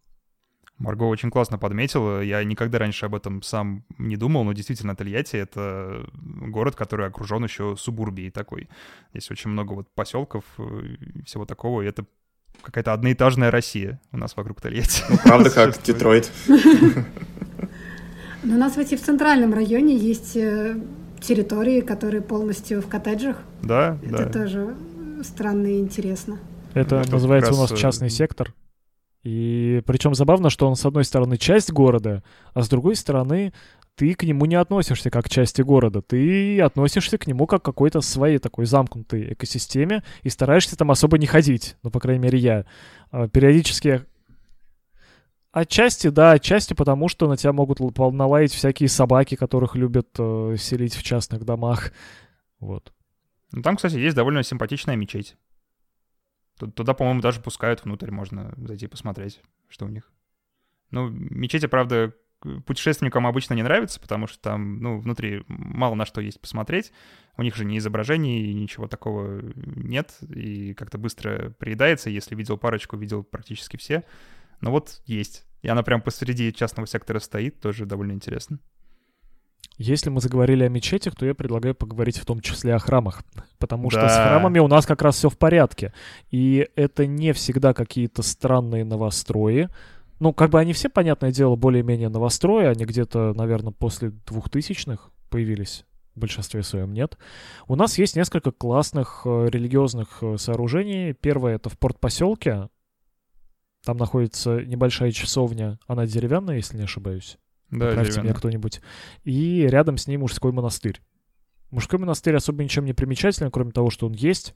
Марго очень классно подметила. Я никогда раньше об этом сам не думал, но действительно Тольятти — это город, который окружен еще субурбией такой. Здесь очень много вот поселков и всего такого, и это какая-то одноэтажная Россия у нас вокруг Тольятти. Ну, правда, как Детройт. Но у нас ведь и в центральном районе есть э, территории, которые полностью в коттеджах. Да, Это да. тоже странно и интересно. Это, Это называется у нас э, частный сектор. И причем забавно, что он с одной стороны часть города, а с другой стороны ты к нему не относишься как к части города, ты относишься к нему как к какой-то своей такой замкнутой экосистеме и стараешься там особо не ходить, ну, по крайней мере, я. А, периодически Отчасти, да, отчасти потому, что на тебя могут налаять всякие собаки, которых любят э, селить в частных домах. Вот. Ну, там, кстати, есть довольно симпатичная мечеть. Туда, по-моему, даже пускают внутрь, можно зайти посмотреть, что у них. Ну, мечети, правда, путешественникам обычно не нравится, потому что там, ну, внутри мало на что есть посмотреть. У них же ни изображений, ничего такого нет, и как-то быстро приедается. Если видел парочку, видел практически все. Но вот есть. И она прям посреди частного сектора стоит, тоже довольно интересно. Если мы заговорили о мечетях, то я предлагаю поговорить в том числе о храмах. Потому да. что с храмами у нас как раз все в порядке. И это не всегда какие-то странные новострои, ну, как бы они все, понятное дело, более-менее новострои, они где-то, наверное, после двухтысячных появились в большинстве своем нет. У нас есть несколько классных э, религиозных э, сооружений. Первое это в порт-поселке. Там находится небольшая часовня. Она деревянная, если не ошибаюсь. Да, Поправьте меня кто-нибудь. И рядом с ней мужской монастырь. Мужской монастырь особо ничем не примечателен, кроме того, что он есть.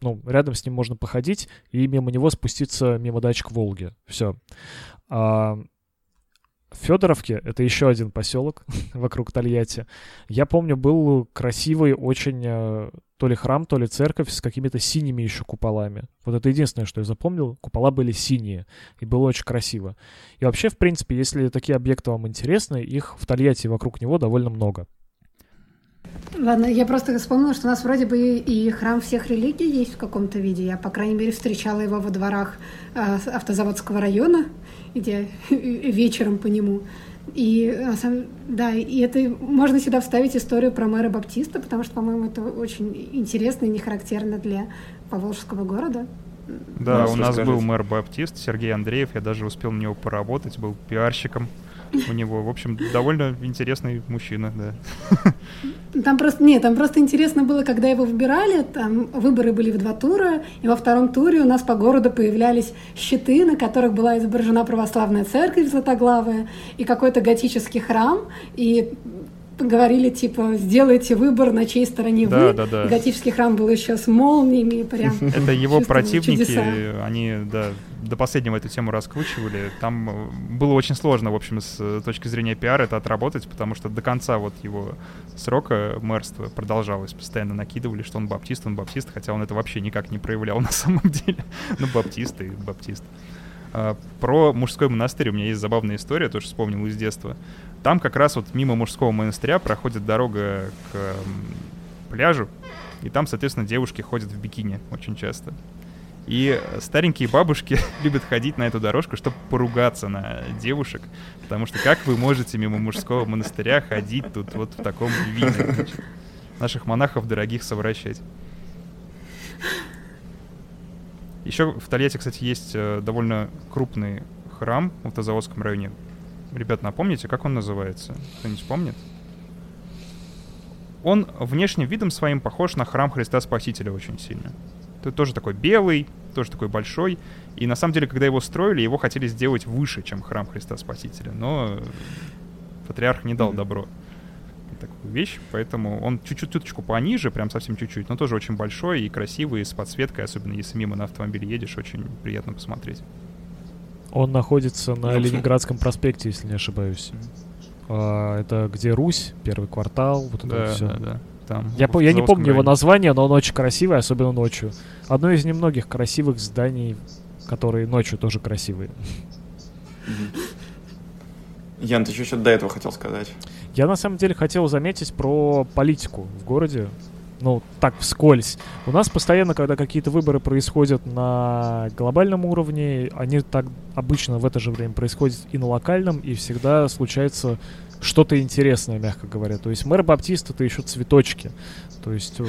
Ну, рядом с ним можно походить и мимо него спуститься мимо дачек Волги. Все. А, Федоровке, это еще один поселок вокруг Тольятти, я помню, был красивый очень э, то ли храм, то ли церковь с какими-то синими еще куполами. Вот это единственное, что я запомнил. Купола были синие, и было очень красиво. И вообще, в принципе, если такие объекты вам интересны, их в Тольятти вокруг него довольно много. Ладно, я просто вспомнила, что у нас вроде бы и храм всех религий есть в каком-то виде. Я, по крайней мере, встречала его во дворах э, автозаводского района, где вечером по нему. И да, и это можно сюда вставить историю про мэра Баптиста, потому что, по-моему, это очень интересно и не характерно для Поволжского города. Да, у нас был мэр Баптист, Сергей Андреев, я даже успел на него поработать, был пиарщиком у него. В общем, довольно интересный мужчина, да. Там просто, нет, там просто интересно было, когда его выбирали, там выборы были в два тура, и во втором туре у нас по городу появлялись щиты, на которых была изображена православная церковь златоглавая и какой-то готический храм, и говорили, типа, сделайте выбор, на чьей стороне да, вы. Да, да. Готический храм был еще с молниями, прям. Это его противники, они, да, до последнего эту тему раскручивали. Там э, было очень сложно, в общем, с э, точки зрения пиара это отработать, потому что до конца вот его срока мэрства продолжалось. Постоянно накидывали, что он баптист, он баптист, хотя он это вообще никак не проявлял на самом деле. Ну, баптист и баптист. А, про мужской монастырь у меня есть забавная история, тоже вспомнил из детства. Там как раз вот мимо мужского монастыря проходит дорога к пляжу, и там, соответственно, девушки ходят в бикини очень часто. И старенькие бабушки любят ходить на эту дорожку, чтобы поругаться на девушек. Потому что как вы можете мимо мужского монастыря ходить тут вот в таком виде? Наших монахов дорогих совращать. Еще в Тольятти, кстати, есть э, довольно крупный храм в Автозаводском районе. Ребят, напомните, как он называется? Кто-нибудь помнит? Он внешним видом своим похож на храм Христа Спасителя очень сильно. Это тоже такой белый, тоже такой большой. И на самом деле, когда его строили, его хотели сделать выше, чем храм Христа Спасителя. Но патриарх не дал добро такую вещь, поэтому он чуть-чуть чуточку пониже, прям совсем чуть-чуть, но тоже очень большой и красивый, и с подсветкой, особенно если мимо на автомобиле едешь, очень приятно посмотреть. Он находится на Ленинградском проспекте, если не ошибаюсь. А, это где Русь, первый квартал, вот это да, вот все. Да, да. Там, я, по, я не помню его название, но он очень красивый, особенно ночью. Одно из немногих красивых зданий, которые ночью тоже красивые. Ян, ты еще что-то до этого хотел сказать? Я на самом деле хотел заметить про политику в городе. Ну, так, вскользь. У нас постоянно, когда какие-то выборы происходят на глобальном уровне, они так обычно в это же время происходят и на локальном, и всегда случается что-то интересное, мягко говоря. То есть мэр Баптист это еще цветочки. То есть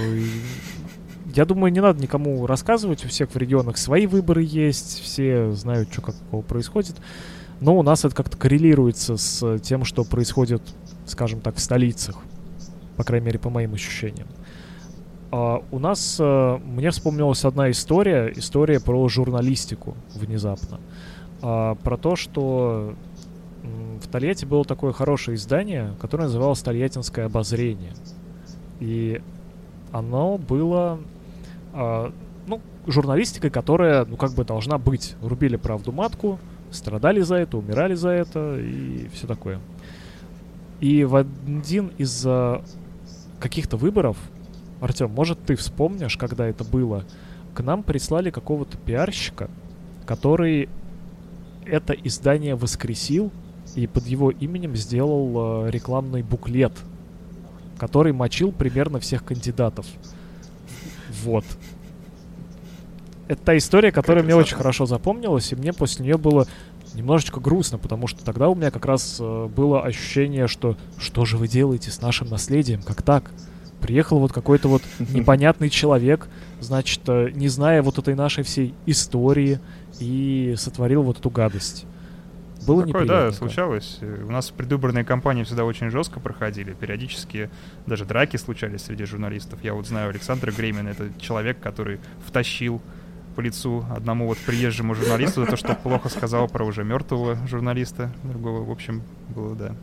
я думаю, не надо никому рассказывать, у всех в регионах свои выборы есть, все знают, что какого происходит. Но у нас это как-то коррелируется с тем, что происходит скажем так, в столицах, по крайней мере, по моим ощущениям. А у нас, а, мне вспомнилась одна история, история про журналистику внезапно. А, про то, что в Тольятти было такое хорошее издание, которое называлось «Тольяттинское обозрение». И оно было, а, ну, журналистикой, которая, ну, как бы должна быть. Рубили правду матку, страдали за это, умирали за это и все такое. И в один из э, каких-то выборов, Артем, может, ты вспомнишь, когда это было, к нам прислали какого-то пиарщика, который это издание воскресил и под его именем сделал э, рекламный буклет, который мочил примерно всех кандидатов. Вот. Это та история, которая мне очень хорошо запомнилась, и мне после нее было немножечко грустно, потому что тогда у меня как раз э, было ощущение, что что же вы делаете с нашим наследием, как так? Приехал вот какой-то вот непонятный человек, значит, э, не зная вот этой нашей всей истории, и сотворил вот эту гадость. Было Такое, да, случалось. У нас предвыборные кампании всегда очень жестко проходили. Периодически даже драки случались среди журналистов. Я вот знаю Александра Гремина, это человек, который втащил по лицу одному вот приезжему журналисту за то, что плохо сказал про уже мертвого журналиста другого. В общем, было, да.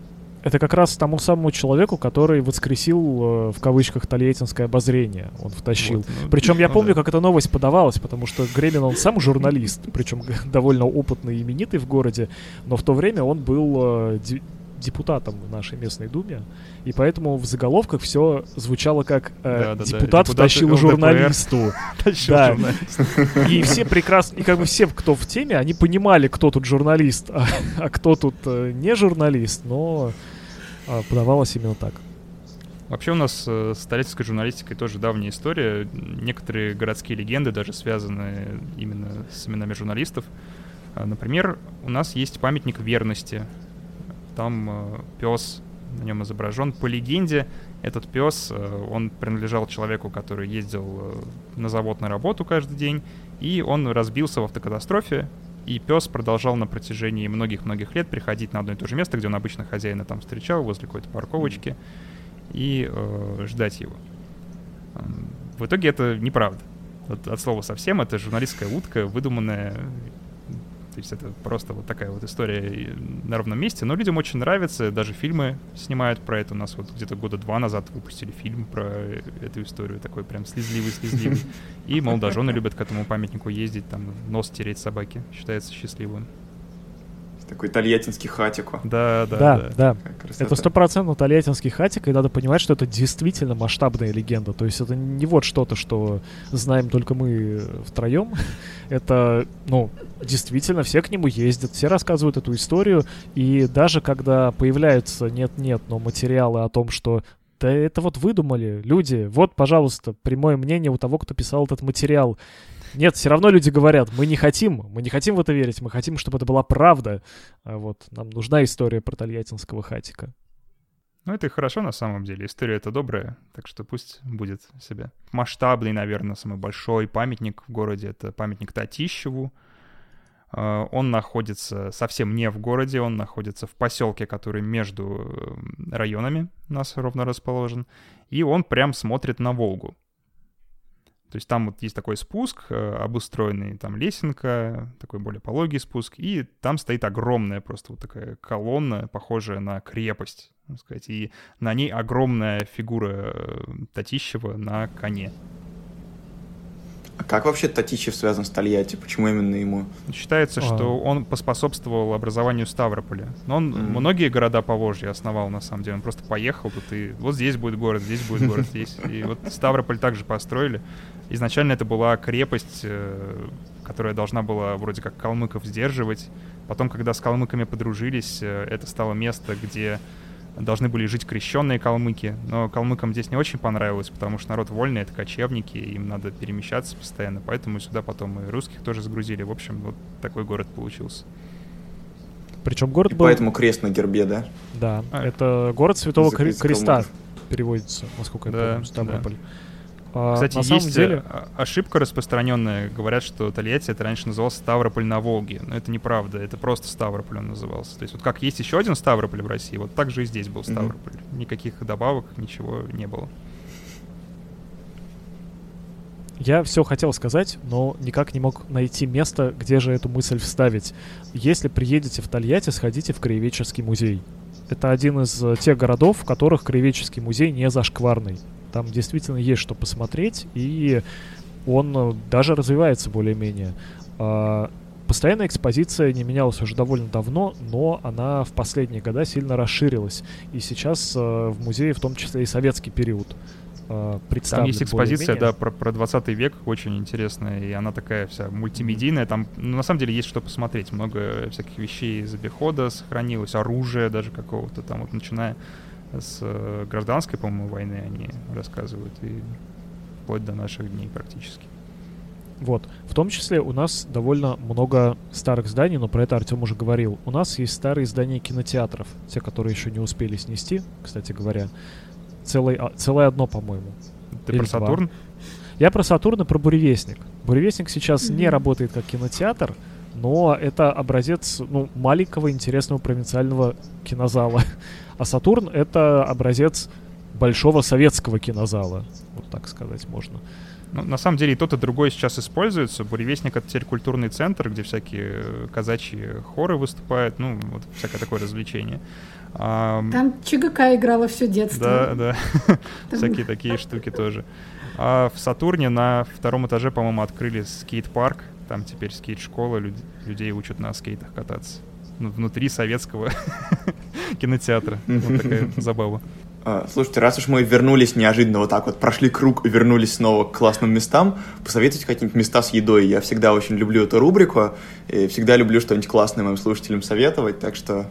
Это как раз тому самому человеку, который воскресил э, в кавычках Тольяттинское обозрение. Он втащил. Вот, ну, причем я ну, помню, да. как эта новость подавалась, потому что Гремин, он сам журналист, причем довольно опытный и именитый в городе, но в то время он был э, депутатом в нашей местной думе, и поэтому в заголовках все звучало как э, да, да, депутат да. втащил журналисту. Да. И все прекрасно, и как бы все, кто в теме, они понимали, кто тут журналист, а, а кто тут э, не журналист, но э, подавалось именно так. Вообще у нас э, с столетской журналистикой тоже давняя история. Некоторые городские легенды даже связаны именно с именами журналистов. А, например, у нас есть памятник верности там э, пес на нем изображен. По легенде, этот пес, э, он принадлежал человеку, который ездил э, на завод на работу каждый день, и он разбился в автокатастрофе, и пес продолжал на протяжении многих-многих лет приходить на одно и то же место, где он обычно хозяина там встречал, возле какой-то парковочки, и э, ждать его. В итоге это неправда. Вот от слова совсем, это журналистская утка, выдуманная то есть это просто вот такая вот история на ровном месте. Но людям очень нравится, даже фильмы снимают про это. У нас вот где-то года два назад выпустили фильм про эту историю, такой прям слезливый-слезливый. И молодожены любят к этому памятнику ездить, там нос тереть собаки, считается счастливым. Такой тольяттинский хатику. Да, да, да. да. Это стопроцентно тольяттинский хатик, и надо понимать, что это действительно масштабная легенда. То есть это не вот что-то, что знаем только мы втроем. это, ну, действительно, все к нему ездят, все рассказывают эту историю, и даже когда появляются нет-нет, но материалы о том, что да это вот выдумали люди. Вот, пожалуйста, прямое мнение у того, кто писал этот материал. Нет, все равно люди говорят, мы не хотим, мы не хотим в это верить, мы хотим, чтобы это была правда. А вот нам нужна история про Тольяттинского хатика. Ну, это и хорошо на самом деле. История это добрая, так что пусть будет себе. Масштабный, наверное, самый большой памятник в городе — это памятник Татищеву. А, он находится совсем не в городе, он находится в поселке, который между э, районами у нас ровно расположен. И он прям смотрит на Волгу. То есть там вот есть такой спуск, э, обустроенный, там лесенка, такой более пологий спуск, и там стоит огромная просто вот такая колонна, похожая на крепость, так сказать, и на ней огромная фигура э, Татищева на коне. А как вообще Татищев связан с Тольятти? Почему именно ему? Считается, а. что он поспособствовал образованию Ставрополя. Но он mm. многие города по Волжье основал, на самом деле. Он просто поехал тут и вот здесь будет город, здесь будет город, здесь. И вот Ставрополь также построили. Изначально это была крепость, э, которая должна была вроде как калмыков сдерживать. Потом, когда с калмыками подружились, э, это стало место, где должны были жить крещенные калмыки, но калмыкам здесь не очень понравилось, потому что народ вольный, это кочевники, им надо перемещаться постоянно, поэтому сюда потом и русских тоже загрузили. В общем, вот такой город получился. Причем город и был... Поэтому крест на гербе, да? Да, а, это город Святого Креста переводится, насколько я да, помню, Ставрополь. Да. А, Кстати, на есть деле... ошибка распространенная. Говорят, что Тольятти это раньше назывался Ставрополь на Волге. Но это неправда. Это просто Ставрополь он назывался. То есть вот как есть еще один Ставрополь в России, вот так же и здесь был Ставрополь. Mm-hmm. Никаких добавок, ничего не было. Я все хотел сказать, но никак не мог найти место, где же эту мысль вставить. Если приедете в Тольятти, сходите в Краеведческий музей. Это один из э, тех городов, в которых Краеведческий музей не зашкварный. Там действительно есть что посмотреть, и он э, даже развивается более-менее. А, постоянная экспозиция не менялась уже довольно давно, но она в последние года сильно расширилась. И сейчас э, в музее в том числе и советский период э, Там есть экспозиция, да, про, про 20 век, очень интересная, и она такая вся мультимедийная. Там, ну, на самом деле, есть что посмотреть. Много всяких вещей из обихода сохранилось, оружия даже какого-то там, вот начиная с э, гражданской, по-моему, войны они рассказывают, и вплоть до наших дней практически. Вот. В том числе у нас довольно много старых зданий, но про это Артем уже говорил. У нас есть старые здания кинотеатров, те, которые еще не успели снести, кстати говоря. Целое, а, целое одно, по-моему. Ты Или про Сатурн? Два. Я про Сатурн и про Буревестник. Буревестник сейчас mm-hmm. не работает как кинотеатр, но это образец ну, маленького интересного провинциального кинозала. А Сатурн — это образец большого советского кинозала, вот так сказать можно. Ну, на самом деле и тот, и другой сейчас используется. Буревестник — это теперь культурный центр, где всякие казачьи хоры выступают, ну, вот всякое такое развлечение. А, Там ЧГК играла все детство. Да, да. Всякие такие штуки тоже. А в Сатурне на втором этаже, по-моему, открыли скейт-парк. Там теперь скейт-школа, людей учат на скейтах кататься. Ну, внутри советского кинотеатра. Вот такая забава. А, слушайте, раз уж мы вернулись неожиданно вот так вот, прошли круг и вернулись снова к классным местам, посоветуйте какие-нибудь места с едой. Я всегда очень люблю эту рубрику, и всегда люблю что-нибудь классное моим слушателям советовать, так что...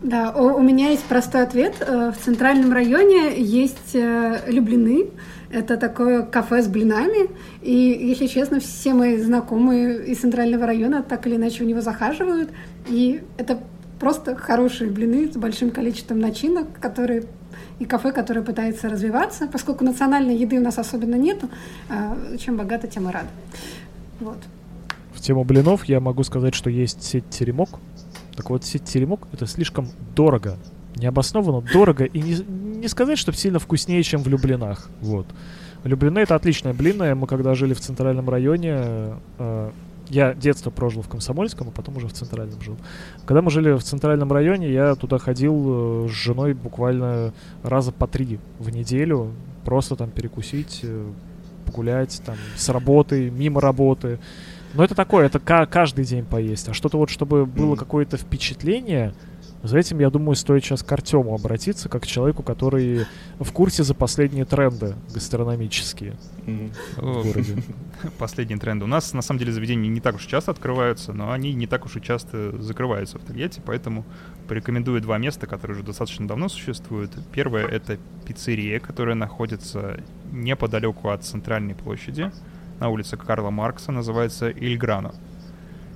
Да, у, у меня есть простой ответ. Э, в центральном районе есть э, Люблины, это такое кафе с блинами. И, если честно, все мои знакомые из центрального района так или иначе у него захаживают. И это просто хорошие блины с большим количеством начинок, которые и кафе, которое пытается развиваться, поскольку национальной еды у нас особенно нету, а, чем богато, тем и рады. Вот. В тему блинов я могу сказать, что есть сеть Теремок. Так вот, сеть Теремок — это слишком дорого. Необоснованно дорого. И не, не сказать, что сильно вкуснее, чем в Люблинах. Вот. Люблины — это отличная блинная. Мы когда жили в центральном районе, э, я детство прожил в Комсомольском, а потом уже в Центральном жил. Когда мы жили в Центральном районе, я туда ходил э, с женой буквально раза по три в неделю, просто там перекусить, э, погулять, там, с работы, мимо работы. Но это такое, это каждый день поесть. А что-то вот, чтобы было какое-то впечатление, за этим, я думаю, стоит сейчас к Артему обратиться, как к человеку, который в курсе за последние тренды гастрономические mm-hmm. в городе. Последние тренды. У нас, на самом деле, заведения не так уж часто открываются, но они не так уж и часто закрываются в Тольятти, поэтому порекомендую два места, которые уже достаточно давно существуют. Первое — это пиццерия, которая находится неподалеку от центральной площади, на улице Карла Маркса, называется Ильграно.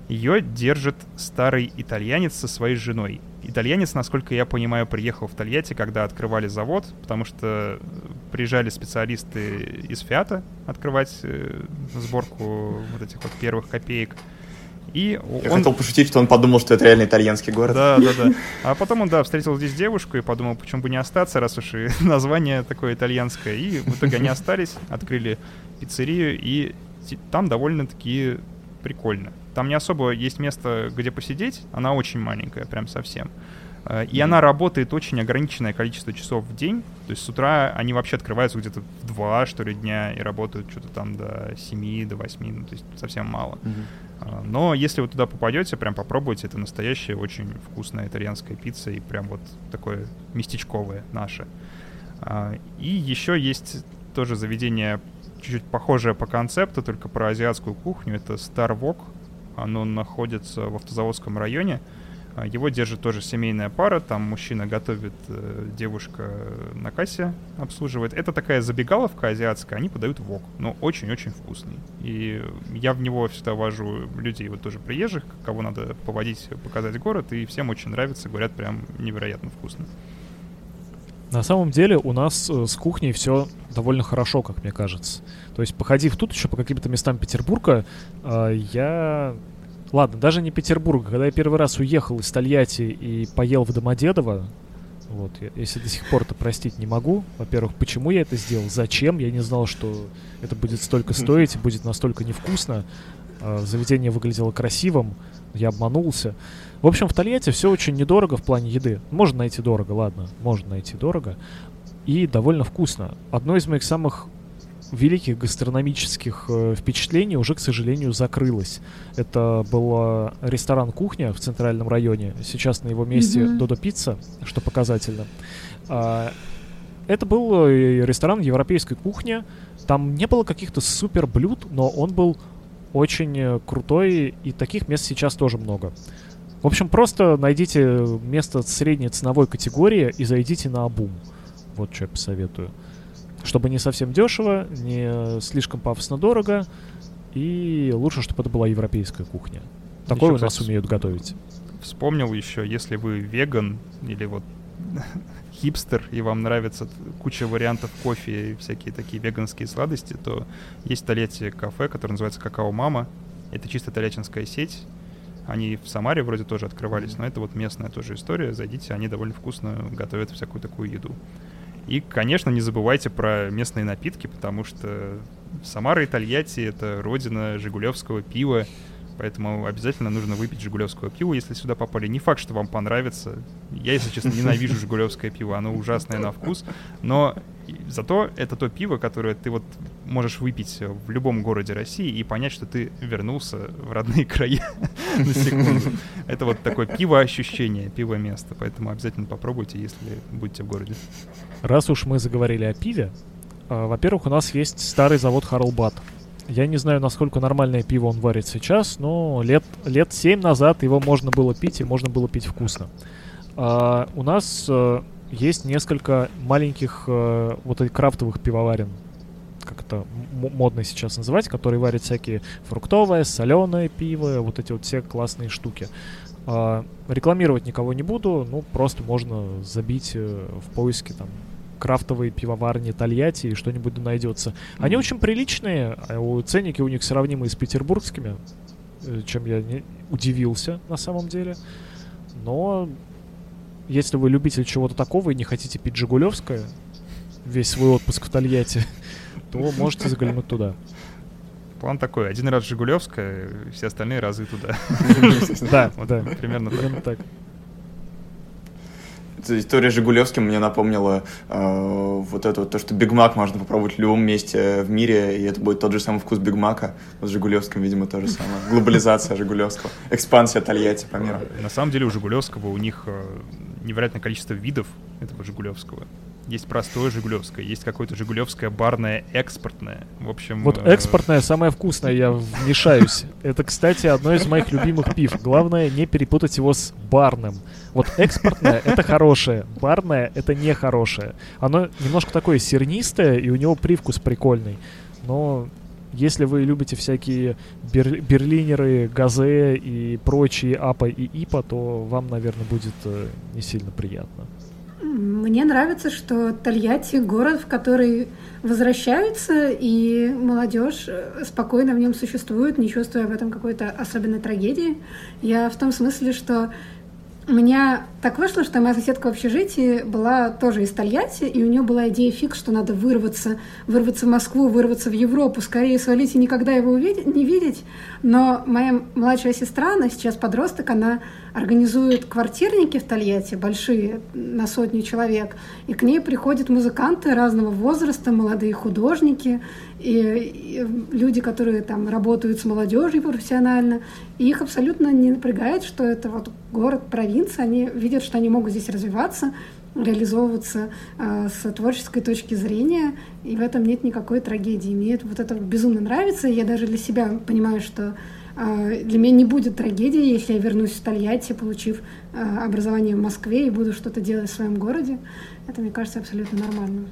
Ее держит старый итальянец со своей женой. Итальянец, насколько я понимаю, приехал в Тольятти, когда открывали завод, потому что приезжали специалисты из Фиата открывать э, сборку вот этих вот первых копеек. И Я он... хотел пошутить, что он подумал, что это реально итальянский город. Да, да, да. А потом он, да, встретил здесь девушку и подумал, почему бы не остаться, раз уж и название такое итальянское. И в итоге они остались, открыли пиццерию, и там довольно-таки прикольно. Там не особо есть место, где посидеть, она очень маленькая, прям совсем. Э, и mm-hmm. она работает очень ограниченное количество часов в день. То есть с утра они вообще открываются где-то в 2, что ли, дня и работают что-то там до 7, до 8, ну, то есть совсем мало. Mm-hmm. Но если вы туда попадете, прям попробуйте, это настоящая очень вкусная итальянская пицца и прям вот такое местечковое наше. Э, и еще есть тоже заведение чуть-чуть похожее по концепту, только про азиатскую кухню. Это Star Wok. Оно находится в автозаводском районе. А, его держит тоже семейная пара, там мужчина готовит, э, девушка на кассе обслуживает. Это такая забегаловка азиатская, они подают вок, но очень-очень вкусный. И я в него всегда вожу людей, вот тоже приезжих, кого надо поводить, показать город, и всем очень нравится, говорят, прям невероятно вкусно. На самом деле у нас э, с кухней все довольно хорошо, как мне кажется. То есть, походив тут еще по каким-то местам Петербурга, э, я... Ладно, даже не Петербурга. Когда я первый раз уехал из Тольятти и поел в Домодедово, вот, если до сих пор это простить не могу. Во-первых, почему я это сделал, зачем, я не знал, что это будет столько стоить будет настолько невкусно. Э, заведение выглядело красивым, я обманулся. В общем, в Тольятти все очень недорого в плане еды. Можно найти дорого, ладно, можно найти дорого. И довольно вкусно. Одно из моих самых великих гастрономических э, впечатлений уже, к сожалению, закрылось. Это был ресторан «Кухня» в центральном районе. Сейчас на его месте mm-hmm. «Додо Пицца», что показательно. А, это был э, ресторан европейской кухни. Там не было каких-то супер блюд, но он был очень э, крутой, и таких мест сейчас тоже много. В общем, просто найдите место средней ценовой категории и зайдите на Абум. Вот что я посоветую. Чтобы не совсем дешево, не слишком пафосно дорого, и лучше, чтобы это была европейская кухня. Такое еще, у нас кстати, умеют готовить. Вспомнил еще, если вы веган или вот хипстер, и вам нравится куча вариантов кофе и всякие такие веганские сладости, то есть в кафе, которое называется «Какао Мама». Это чисто тольяттинская сеть. Они в Самаре вроде тоже открывались, но это вот местная тоже история. Зайдите, они довольно вкусно готовят всякую такую еду. И, конечно, не забывайте про местные напитки, потому что Самара и Тольятти — это родина жигулевского пива, Поэтому обязательно нужно выпить жигулевского пива, если сюда попали. Не факт, что вам понравится. Я, если честно, ненавижу жигулевское пиво. Оно ужасное на вкус. Но зато это то пиво, которое ты вот можешь выпить в любом городе России и понять, что ты вернулся в родные края на секунду. Это вот такое пиво-ощущение, пиво-место. Поэтому обязательно попробуйте, если будете в городе. Раз уж мы заговорили о пиве, а, во-первых, у нас есть старый завод Харлбат. Я не знаю, насколько нормальное пиво он варит сейчас, но лет, лет 7 назад его можно было пить, и можно было пить вкусно. А, у нас а, есть несколько маленьких а, вот этих крафтовых пивоварен, как это модно сейчас называть, которые варят всякие фруктовое, соленое пиво, вот эти вот все классные штуки. А, рекламировать никого не буду, ну просто можно забить э, в поиске там крафтовые пивоварни Тольятти и что-нибудь найдется. Они очень приличные, а ценники у них сравнимые с петербургскими, э, чем я не удивился на самом деле. Но если вы любитель чего-то такого и не хотите пить Жигулевское весь свой отпуск в Тольятти, то можете заглянуть туда. План такой, один раз Жигулевская, все остальные разы туда. Да, да. Примерно так. История с Жигулевским мне напомнила э, вот это вот, то, что Биг Мак можно попробовать в любом месте в мире, и это будет тот же самый вкус Биг Мака. С Жигулевским, видимо, то же самое. Глобализация Жигулевского. Экспансия Тольятти по миру. На самом деле у Жигулевского у них э, невероятное количество видов этого Жигулевского. Есть простое жигулевское, есть какое-то жигулевское барное экспортное. В общем... Вот э, экспортное самое вкусное, я вмешаюсь. Это, кстати, одно из моих любимых пив. Главное не перепутать его с барным. Вот экспортное — это хорошее, барное — это нехорошее. Оно немножко такое сернистое, и у него привкус прикольный. Но если вы любите всякие бер берлинеры, газе и прочие апа и ипа, то вам, наверное, будет э, не сильно приятно. Мне нравится, что Тольятти — город, в который возвращаются, и молодежь э, спокойно в нем существует, не чувствуя в этом какой-то особенной трагедии. Я в том смысле, что у меня так вышло, что моя соседка в общежитии была тоже из Тольятти, и у нее была идея фикс, что надо вырваться, вырваться в Москву, вырваться в Европу, скорее свалить и никогда его увидеть, не видеть. Но моя младшая сестра, она сейчас подросток, она организует квартирники в Тольятти, большие, на сотню человек, и к ней приходят музыканты разного возраста, молодые художники, и, люди, которые там работают с молодежью профессионально, и их абсолютно не напрягает, что это вот город, провинция, они видят, что они могут здесь развиваться, реализовываться э, с творческой точки зрения, и в этом нет никакой трагедии. Мне это, вот это безумно нравится, я даже для себя понимаю, что для меня не будет трагедии, если я вернусь в Тольятти, получив э, образование в Москве и буду что-то делать в своем городе. Это, мне кажется, абсолютно нормально.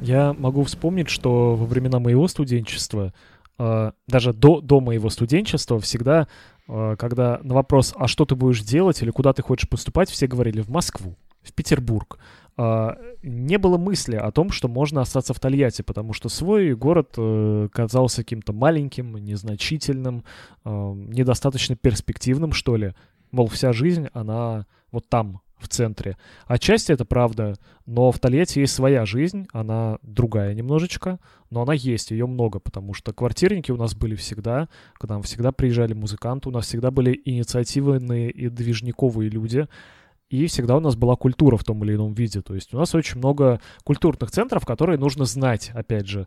Я могу вспомнить, что во времена моего студенчества, э, даже до, до моего студенчества, всегда когда на вопрос, а что ты будешь делать или куда ты хочешь поступать, все говорили в Москву, в Петербург. А, не было мысли о том, что можно остаться в Тольятти, потому что свой город э, казался каким-то маленьким, незначительным, э, недостаточно перспективным, что ли. Мол, вся жизнь, она вот там, в центре. Отчасти это правда, но в Тольятти есть своя жизнь, она другая немножечко, но она есть, ее много, потому что квартирники у нас были всегда, к нам всегда приезжали музыканты, у нас всегда были инициативные и движниковые люди, и всегда у нас была культура в том или ином виде. То есть у нас очень много культурных центров, которые нужно знать, опять же,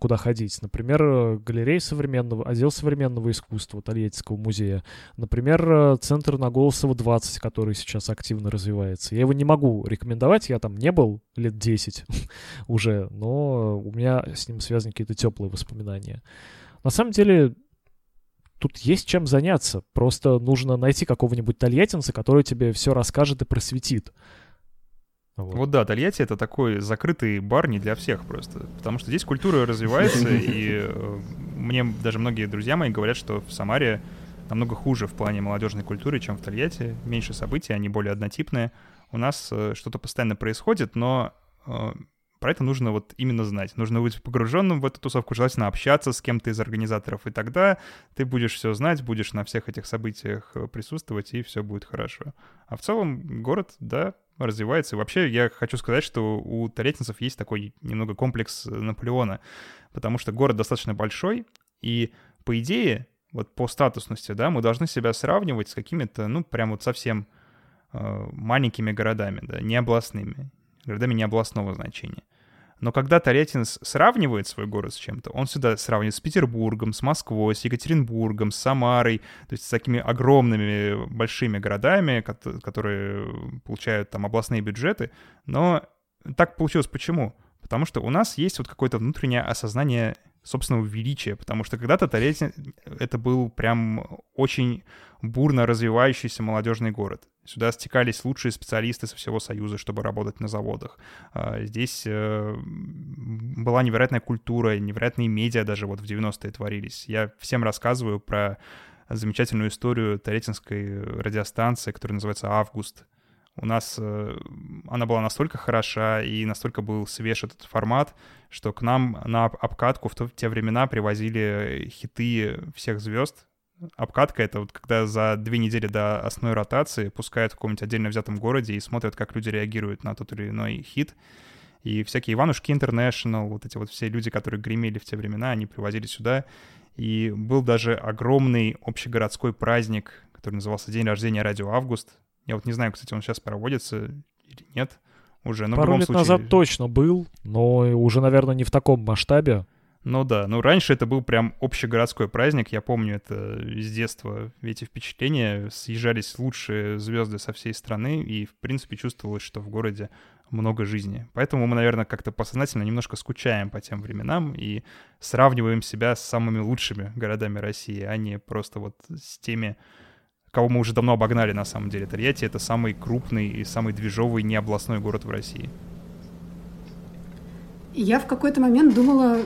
куда ходить. Например, галерея современного, отдел современного искусства Тольяттинского музея. Например, центр на Голосово 20, который сейчас активно развивается. Я его не могу рекомендовать, я там не был лет 10 уже, но у меня с ним связаны какие-то теплые воспоминания. На самом деле, тут есть чем заняться. Просто нужно найти какого-нибудь тольяттинца, который тебе все расскажет и просветит. Вот. вот да, Тольятти — это такой закрытый бар не для всех просто. Потому что здесь культура развивается, и э, мне даже многие друзья мои говорят, что в Самаре намного хуже в плане молодежной культуры, чем в Тольятти. Меньше событий, они более однотипные. У нас э, что-то постоянно происходит, но э, про это нужно вот именно знать. Нужно быть погруженным в эту тусовку, желательно общаться с кем-то из организаторов, и тогда ты будешь все знать, будешь на всех этих событиях э, присутствовать, и все будет хорошо. А в целом город, да, развивается. И вообще я хочу сказать, что у тольяттинцев есть такой немного комплекс Наполеона. потому что город достаточно большой, и по идее, вот по статусности, да, мы должны себя сравнивать с какими-то, ну, прям вот совсем э, маленькими городами, да, не областными, городами не областного значения. Но когда Тольятти сравнивает свой город с чем-то, он всегда сравнивает с Петербургом, с Москвой, с Екатеринбургом, с Самарой, то есть с такими огромными большими городами, которые получают там областные бюджеты. Но так получилось почему? Потому что у нас есть вот какое-то внутреннее осознание собственного величия, потому что когда-то Тольятти это был прям очень бурно развивающийся молодежный город. Сюда стекались лучшие специалисты со всего Союза, чтобы работать на заводах. А, здесь э, была невероятная культура, невероятные медиа даже вот в 90-е творились. Я всем рассказываю про замечательную историю Тольяттинской радиостанции, которая называется «Август», у нас э, она была настолько хороша и настолько был свеж этот формат, что к нам на обкатку в, в те времена привозили хиты всех звезд. Обкатка — это вот когда за две недели до основной ротации пускают в каком-нибудь отдельно взятом городе и смотрят, как люди реагируют на тот или иной хит. И всякие Иванушки Интернешнл, вот эти вот все люди, которые гремели в те времена, они привозили сюда. И был даже огромный общегородской праздник, который назывался День рождения радио Август. Я вот не знаю, кстати, он сейчас проводится или нет уже. Но Пару лет случае... назад точно был, но уже, наверное, не в таком масштабе. Ну да, ну раньше это был прям общегородской праздник, я помню это из детства, эти впечатления, съезжались лучшие звезды со всей страны, и в принципе чувствовалось, что в городе много жизни. Поэтому мы, наверное, как-то подсознательно немножко скучаем по тем временам и сравниваем себя с самыми лучшими городами России, а не просто вот с теми кого мы уже давно обогнали на самом деле. Тольятти — это самый крупный и самый движовый необластной город в России. Я в какой-то момент думала,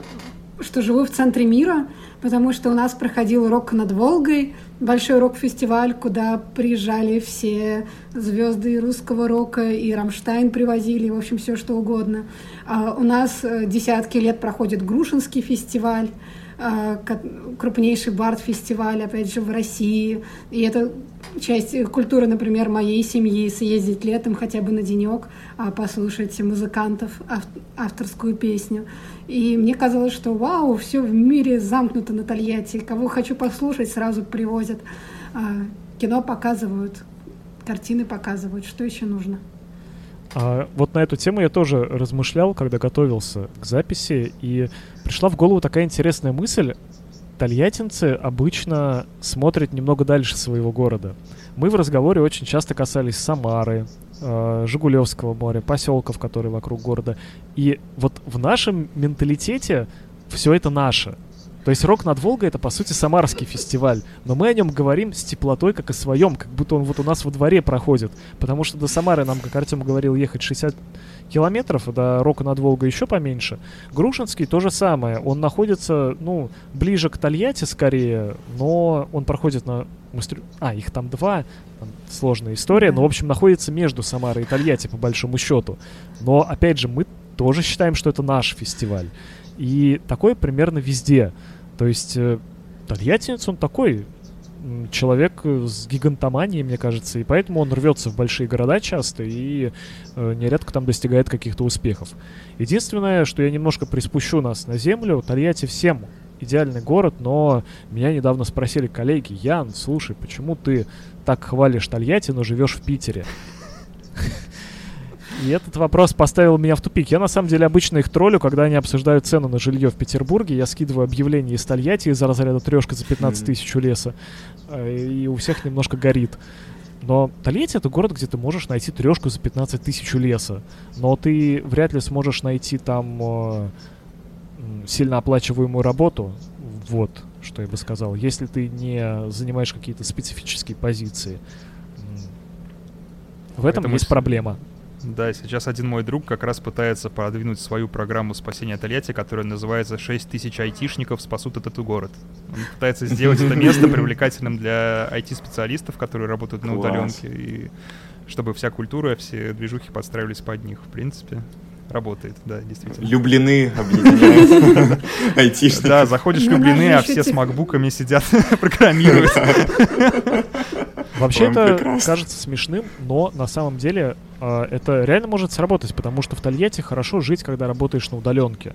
что живу в центре мира, потому что у нас проходил рок над Волгой, большой рок-фестиваль, куда приезжали все звезды русского рока, и Рамштайн привозили, в общем, все что угодно. А у нас э, десятки лет проходит Грушинский фестиваль, крупнейший бард-фестиваль, опять же, в России. И это часть культуры, например, моей семьи, съездить летом хотя бы на денек, а, послушать музыкантов, авторскую песню. И мне казалось, что вау, все в мире замкнуто на Тольятти. Кого хочу послушать, сразу привозят. А, кино показывают, картины показывают. Что еще нужно? А, вот на эту тему я тоже размышлял, когда готовился к записи, и пришла в голову такая интересная мысль. Тольяттинцы обычно смотрят немного дальше своего города. Мы в разговоре очень часто касались Самары, э, Жигулевского моря, поселков, которые вокруг города. И вот в нашем менталитете все это наше. То есть «Рок над Волгой» — это, по сути, самарский фестиваль, но мы о нем говорим с теплотой, как о своем, как будто он вот у нас во дворе проходит. Потому что до Самары нам, как Артем говорил, ехать 60 километров, до Рока над Волгой еще поменьше. Грушинский то же самое. Он находится, ну, ближе к Тольятти скорее, но он проходит на мастер... А, их там два, там сложная история, но, в общем, находится между Самарой и Тольятти, по большому счету. Но, опять же, мы тоже считаем, что это наш фестиваль. И такое примерно везде. То есть э, тольяттинец, он такой человек э, с гигантоманией, мне кажется, и поэтому он рвется в большие города часто и э, нередко там достигает каких-то успехов. Единственное, что я немножко приспущу нас на землю, Тольятти всем идеальный город, но меня недавно спросили коллеги, Ян, слушай, почему ты так хвалишь Тольятти, но живешь в Питере? И этот вопрос поставил меня в тупик. Я на самом деле обычно их троллю, когда они обсуждают цену на жилье в Петербурге. Я скидываю объявление из Тольятти из-за разряда трешка за 15 тысяч у леса. Э, и у всех немножко горит. Но Тольятти — это город, где ты можешь найти трешку за 15 тысяч у леса. Но ты вряд ли сможешь найти там э, сильно оплачиваемую работу. Вот, что я бы сказал. Если ты не занимаешь какие-то специфические позиции. В этом Поэтому есть проблема. Да, сейчас один мой друг как раз пытается продвинуть свою программу спасения Тольятти, которая называется «6 тысяч айтишников спасут этот город». Он пытается сделать это место привлекательным для IT-специалистов, которые работают на удаленке, и чтобы вся культура, все движухи подстраивались под них, в принципе. Работает, да, действительно. Люблины объединяют айтишников. Да, заходишь в Люблины, а все с макбуками сидят, программируют. Вообще это кажется смешным, но на самом деле э, это реально может сработать, потому что в Тольятти хорошо жить, когда работаешь на удаленке.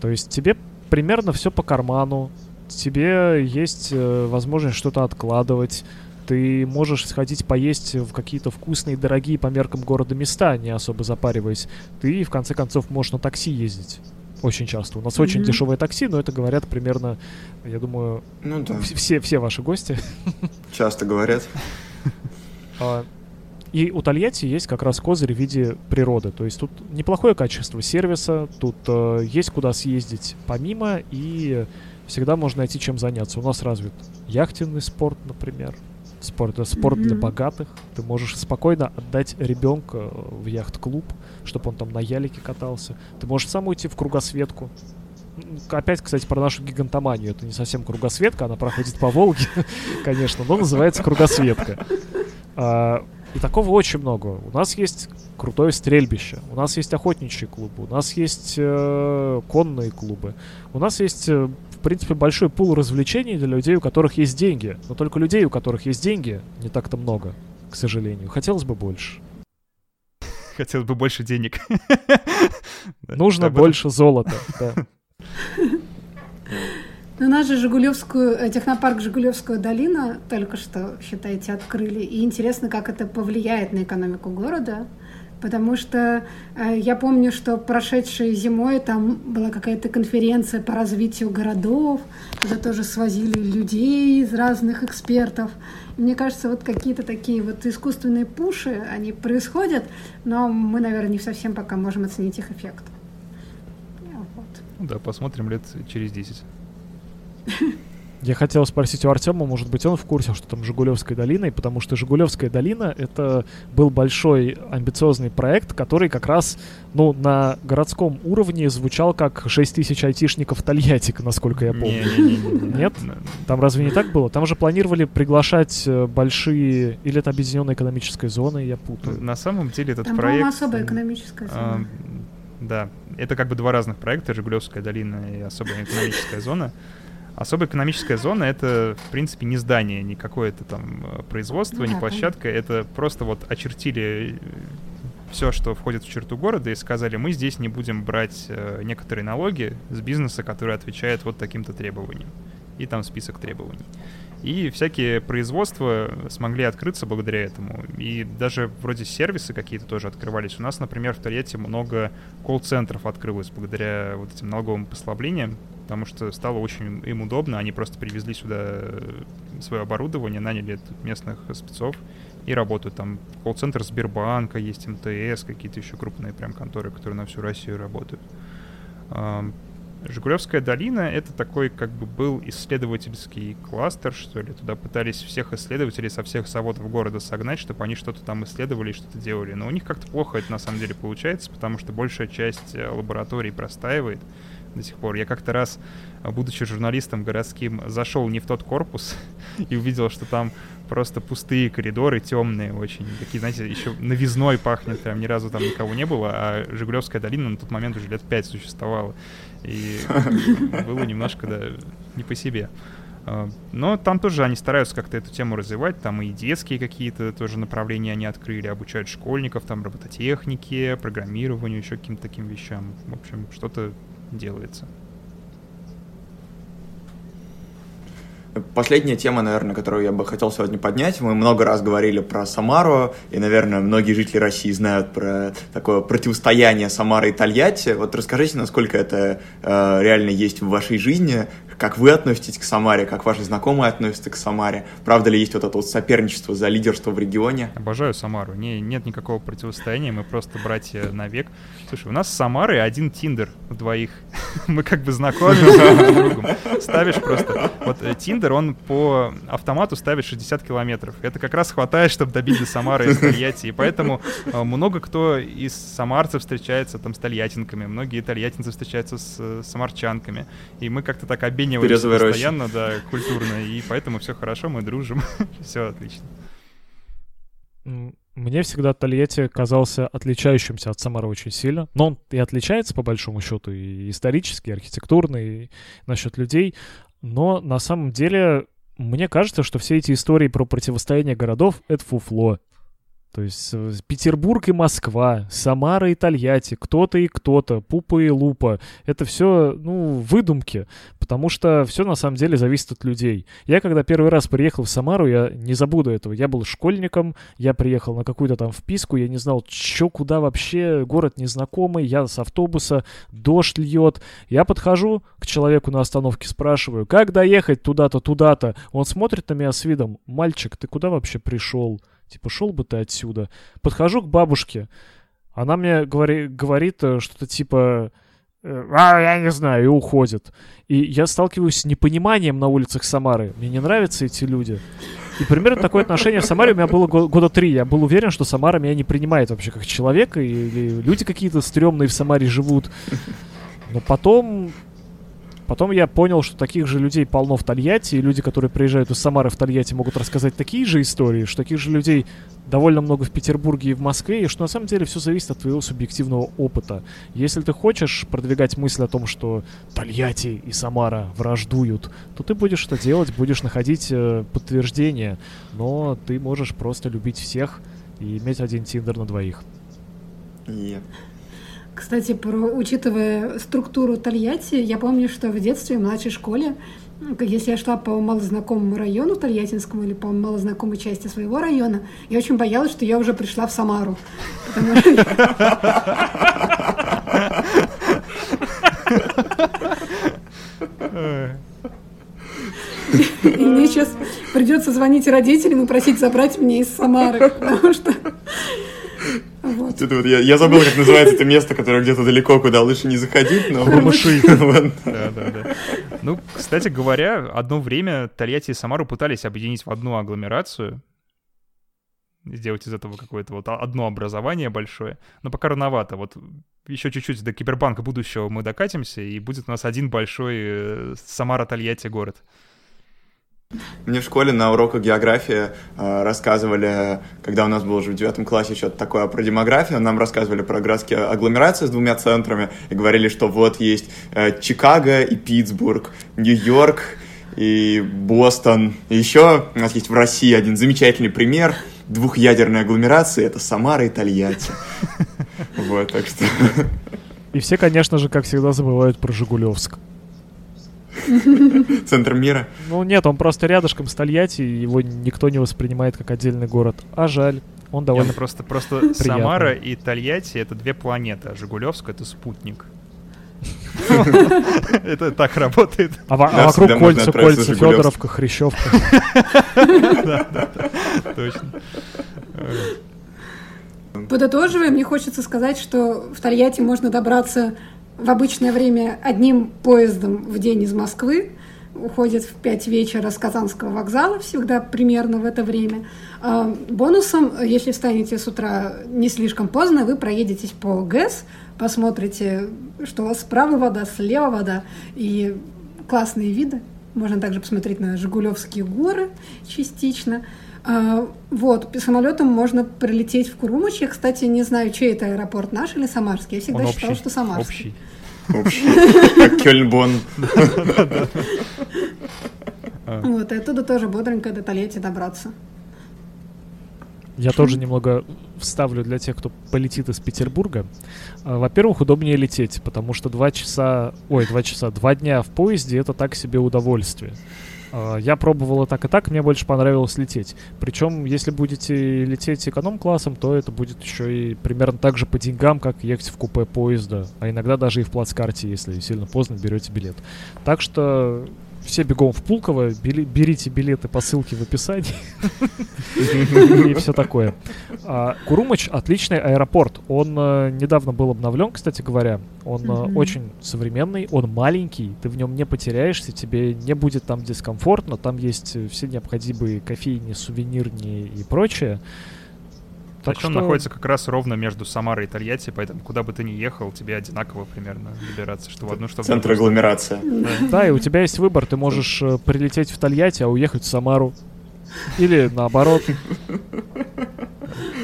То есть тебе примерно все по карману. Тебе есть э, возможность что-то откладывать. Ты можешь сходить поесть в какие-то вкусные, дорогие по меркам города места, не особо запариваясь. Ты, в конце концов, можешь на такси ездить. Очень часто. У нас mm-hmm. очень дешевое такси, но это говорят примерно, я думаю, ну, да. все, все ваши гости. Часто говорят. А, и у Тольятти есть как раз козырь в виде природы. То есть тут неплохое качество сервиса, тут э, есть куда съездить помимо, и всегда можно найти чем заняться. У нас развит яхтенный спорт, например. Спорт это спорт mm-hmm. для богатых. Ты можешь спокойно отдать ребенка в яхт-клуб, чтобы он там на ялике катался. Ты можешь сам уйти в кругосветку. Опять, кстати, про нашу гигантоманию. Это не совсем кругосветка, она проходит по Волге, конечно, но называется кругосветка. А, и такого очень много. У нас есть крутое стрельбище, у нас есть охотничьи клубы, у нас есть э, конные клубы, у нас есть, э, в принципе, большой пул развлечений для людей, у которых есть деньги. Но только людей, у которых есть деньги, не так-то много, к сожалению. Хотелось бы больше. Хотелось бы больше денег. Нужно больше золота, да. Ну, у нас же Жигулевскую, э, технопарк Жигулевскую долина только что, считаете, открыли. И интересно, как это повлияет на экономику города. Потому что э, я помню, что прошедшей зимой там была какая-то конференция по развитию городов, куда тоже свозили людей из разных экспертов. Мне кажется, вот какие-то такие вот искусственные пуши, они происходят, но мы, наверное, не совсем пока можем оценить их эффект. Вот. Да, посмотрим лет через 10. Я хотел спросить у Артема, может быть, он в курсе, что там Жигулевская долина, потому что Жигулевская долина — это был большой амбициозный проект, который как раз, ну, на городском уровне звучал как 6 тысяч айтишников Тольяттик, насколько я помню. Нет? Там разве не так было? Там же планировали приглашать э, большие... Или это объединенная экономическая зона, я путаю. На самом деле этот там, проект... Там, особая экономическая зона. Да, это как бы два разных проекта, Жигулевская долина и особая экономическая зона. Особая экономическая зона — это, в принципе, не здание, не какое-то там э, производство, ну, не площадка. Это просто вот очертили э, все, что входит в черту города, и сказали, мы здесь не будем брать э, некоторые налоги с бизнеса, который отвечает вот таким-то требованиям. И там список требований. И всякие производства смогли открыться благодаря этому. И даже вроде сервисы какие-то тоже открывались. У нас, например, в Тольятти много колл-центров открылось благодаря вот этим налоговым послаблениям, потому что стало очень им удобно. Они просто привезли сюда э, свое оборудование, наняли местных спецов и работают. Там колл-центр Сбербанка, есть МТС, какие-то еще крупные прям конторы, которые на всю Россию работают. Жигулевская долина — это такой как бы был исследовательский кластер, что ли. Туда пытались всех исследователей со всех заводов города согнать, чтобы они что-то там исследовали и что-то делали. Но у них как-то плохо это на самом деле получается, потому что большая часть э, лабораторий простаивает до сих пор. Я как-то раз, будучи журналистом городским, зашел не в тот корпус и увидел, что там просто пустые коридоры, темные очень. Такие, знаете, еще новизной пахнет, прям ни разу там никого не было, а Жигулевская долина на тот момент уже лет пять существовала. И было немножко, да, не по себе. А, но там тоже они стараются как-то эту тему развивать. Там и детские какие-то тоже направления они открыли, обучают школьников, там робототехнике, программированию, еще каким-то таким вещам. В общем, что-то делается. Последняя тема, наверное, которую я бы хотел сегодня поднять. Мы много раз говорили про Самару, и, наверное, многие жители России знают про такое противостояние Самары и Тольятти. Вот расскажите, насколько это э, реально есть в вашей жизни, как вы относитесь к Самаре, как ваши знакомые относятся к Самаре? Правда ли есть вот это вот соперничество за лидерство в регионе? Обожаю Самару. Не, нет никакого противостояния, мы просто братья навек. Слушай, у нас с Самары один Тиндер двоих. мы как бы знакомимся друг с другом. Ставишь просто... Вот Тиндер, он по автомату ставит 60 километров. Это как раз хватает, чтобы добить до Самары из Тольятти. И поэтому э, много кто из самарцев встречается там с тольяттинками, многие тольяттинцы встречаются с э, самарчанками. И мы как-то так обе обмениваемся постоянно, да, культурно, и поэтому все хорошо, мы дружим, все отлично. Мне всегда Тольятти казался отличающимся от Самары очень сильно. Но он и отличается, по большому счету, и исторически, и архитектурно, и насчет людей. Но на самом деле, мне кажется, что все эти истории про противостояние городов — это фуфло. То есть Петербург и Москва, Самара и Тольятти, кто-то и кто-то, Пупа и Лупа. Это все, ну, выдумки, потому что все на самом деле зависит от людей. Я когда первый раз приехал в Самару, я не забуду этого. Я был школьником, я приехал на какую-то там вписку, я не знал, что, куда вообще, город незнакомый, я с автобуса, дождь льет. Я подхожу к человеку на остановке, спрашиваю, как доехать туда-то, туда-то. Он смотрит на меня с видом, мальчик, ты куда вообще пришел? Типа, шел бы ты отсюда. Подхожу к бабушке. Она мне говори, говорит э, что-то типа... «Э, а, я не знаю, и уходит. И я сталкиваюсь с непониманием на улицах Самары. Мне не нравятся эти люди. И примерно такое отношение в Самаре у меня было года три. Я был уверен, что Самара меня не принимает вообще как человека, или люди какие-то стрёмные в Самаре живут. Но потом Потом я понял, что таких же людей полно в Тольятти, и люди, которые приезжают из Самары в Тольятти, могут рассказать такие же истории, что таких же людей довольно много в Петербурге и в Москве, и что на самом деле все зависит от твоего субъективного опыта. Если ты хочешь продвигать мысль о том, что Тольятти и Самара враждуют, то ты будешь это делать, будешь находить э, подтверждение, но ты можешь просто любить всех и иметь один тиндер на двоих. Yep. Кстати, про, учитывая структуру Тольятти, я помню, что в детстве, в младшей школе, если я шла по малознакомому району Тольяттинскому или по малознакомой части своего района, я очень боялась, что я уже пришла в Самару. И мне сейчас придется звонить родителям и просить забрать меня из Самары, потому что вот. Это вот я, я забыл, как называется это место, которое где-то далеко, куда лучше не заходить, но... Камыши. Да, да, да. Ну, кстати говоря, одно время Тольятти и Самару пытались объединить в одну агломерацию, сделать из этого какое-то вот одно образование большое, но пока рановато. Вот еще чуть-чуть до кибербанка будущего мы докатимся, и будет у нас один большой э, Самара-Тольятти город. Мне в школе на уроках географии э, рассказывали, когда у нас было уже в девятом классе что-то такое про демографию, нам рассказывали про городские агломерации с двумя центрами и говорили, что вот есть э, Чикаго и Питтсбург, Нью-Йорк и Бостон. И еще у нас есть в России один замечательный пример двухъядерной агломерации, это Самара и Тольятти. Вот, так что... И все, конечно же, как всегда, забывают про Жигулевск. Центр мира. Ну нет, он просто рядышком с Тольятти, его никто не воспринимает как отдельный город. А жаль. Он довольно Нет, просто, просто Самара и Тольятти — это две планеты, а Жигулевск — это спутник. Это так работает. А, а вокруг кольца, кольца, Федоровка, Хрящевка. Да, да, точно. Подытоживая, мне хочется сказать, что в Тольятти можно добраться в обычное время одним поездом в день из Москвы, уходит в 5 вечера с Казанского вокзала, всегда примерно в это время. А, бонусом, если встанете с утра не слишком поздно, вы проедетесь по ГЭС, посмотрите, что у вас справа вода, слева вода, и классные виды. Можно также посмотреть на Жигулевские горы частично. А, вот, самолетом можно прилететь в Курумыч. Я, кстати, не знаю, чей это аэропорт, наш или самарский. Я всегда Он считала, общий. что самарский. Общий. Как Кёльнбон. Вот, и оттуда тоже бодренько до Тольятти добраться. Я тоже немного вставлю для тех, кто полетит из Петербурга. А, во-первых, удобнее лететь, потому что два часа, ой, два часа, два дня в поезде — это так себе удовольствие. А, я пробовал и так, и так, мне больше понравилось лететь. Причем, если будете лететь эконом-классом, то это будет еще и примерно так же по деньгам, как ехать в купе поезда, а иногда даже и в плацкарте, если сильно поздно берете билет. Так что все бегом в Пулково, берите билеты по ссылке в описании и все такое. А, Курумыч отличный аэропорт. Он э, недавно был обновлен, кстати говоря. Он э, очень современный, он маленький, ты в нем не потеряешься, тебе не будет там дискомфортно, там есть все необходимые кофейни, сувенирни и прочее. Так что... он находится как раз ровно между Самарой и Тольятти, поэтому куда бы ты ни ехал, тебе одинаково примерно добираться, что в одну, что в Центр агломерация. Да. да, и у тебя есть выбор. Ты можешь э, прилететь в Тольятти, а уехать в Самару. Или наоборот.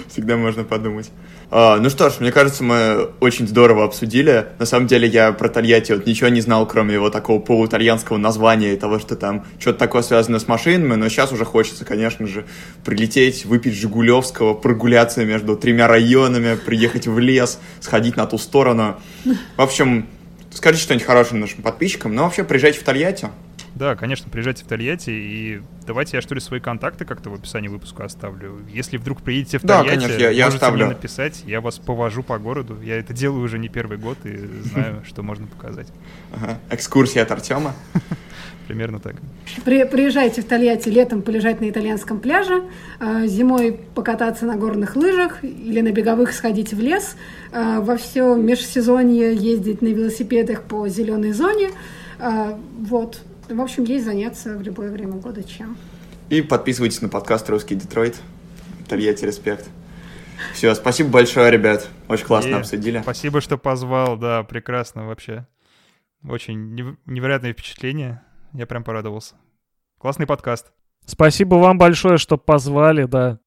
Всегда можно подумать. А, ну что ж, мне кажется, мы очень здорово обсудили. На самом деле я про Тольятти вот ничего не знал, кроме его такого полуитальянского названия и того, что там что-то такое связано с машинами, но сейчас уже хочется, конечно же, прилететь, выпить Жигулевского, прогуляться между тремя районами, приехать в лес, сходить на ту сторону. В общем, скажите что-нибудь хорошее нашим подписчикам, но вообще приезжайте в Тольятти. Да, конечно, приезжайте в Тольятти, и давайте я, что ли, свои контакты как-то в описании выпуска оставлю. Если вдруг приедете в Тольятти, да, конечно, я, я можете оставлю. мне написать, я вас повожу по городу. Я это делаю уже не первый год и знаю, что можно показать. Экскурсия от Артема. Примерно так. При, приезжайте в Тольятти летом полежать на итальянском пляже, э, зимой покататься на горных лыжах или на беговых сходить в лес, э, во все межсезонье ездить на велосипедах по зеленой зоне. Э, вот, в общем, есть заняться в любое время года чем. И подписывайтесь на подкаст «Русский Детройт». Тольятти, респект. Все, спасибо большое, ребят. Очень классно И обсудили. Спасибо, что позвал. Да, прекрасно вообще. Очень невероятное впечатление. Я прям порадовался. Классный подкаст. Спасибо вам большое, что позвали, да.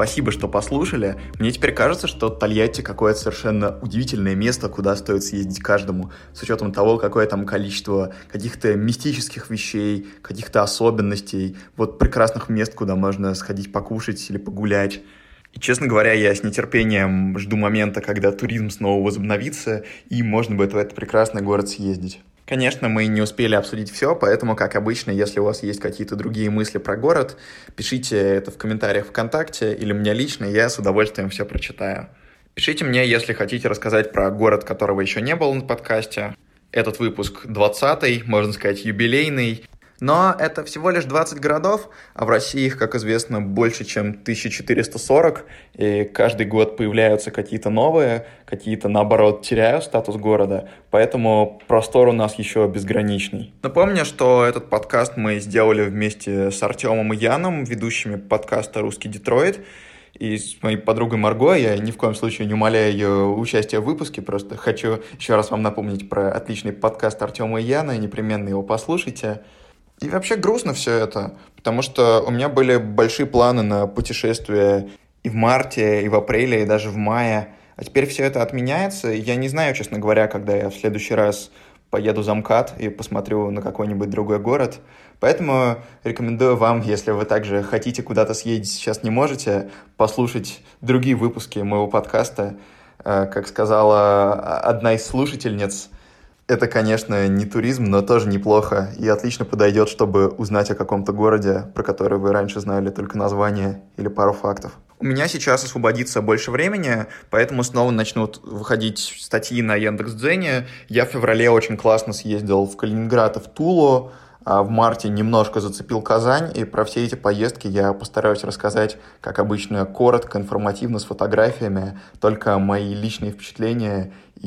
Спасибо, что послушали. Мне теперь кажется, что Тольятти какое-то совершенно удивительное место, куда стоит съездить каждому, с учетом того, какое там количество каких-то мистических вещей, каких-то особенностей, вот прекрасных мест, куда можно сходить покушать или погулять. И, честно говоря, я с нетерпением жду момента, когда туризм снова возобновится, и можно будет в этот прекрасный город съездить. Конечно, мы не успели обсудить все, поэтому, как обычно, если у вас есть какие-то другие мысли про город, пишите это в комментариях ВКонтакте или мне лично, я с удовольствием все прочитаю. Пишите мне, если хотите рассказать про город, которого еще не было на подкасте. Этот выпуск 20-й, можно сказать, юбилейный. Но это всего лишь 20 городов, а в России их, как известно, больше, чем 1440, и каждый год появляются какие-то новые, какие-то, наоборот, теряют статус города, поэтому простор у нас еще безграничный. Напомню, что этот подкаст мы сделали вместе с Артемом и Яном, ведущими подкаста «Русский Детройт», и с моей подругой Марго я ни в коем случае не умоляю ее участия в выпуске, просто хочу еще раз вам напомнить про отличный подкаст Артема и Яна, непременно его послушайте. И вообще грустно все это, потому что у меня были большие планы на путешествие и в марте, и в апреле, и даже в мае. А теперь все это отменяется. Я не знаю, честно говоря, когда я в следующий раз поеду за МКАД и посмотрю на какой-нибудь другой город. Поэтому рекомендую вам, если вы также хотите куда-то съездить, сейчас не можете, послушать другие выпуски моего подкаста. Э, как сказала одна из слушательниц, это, конечно, не туризм, но тоже неплохо и отлично подойдет, чтобы узнать о каком-то городе, про который вы раньше знали только название или пару фактов. У меня сейчас освободится больше времени, поэтому снова начнут выходить статьи на Яндекс.Дзене. Я в феврале очень классно съездил в Калининград и в Тулу, а в марте немножко зацепил Казань, и про все эти поездки я постараюсь рассказать, как обычно, коротко, информативно, с фотографиями, только мои личные впечатления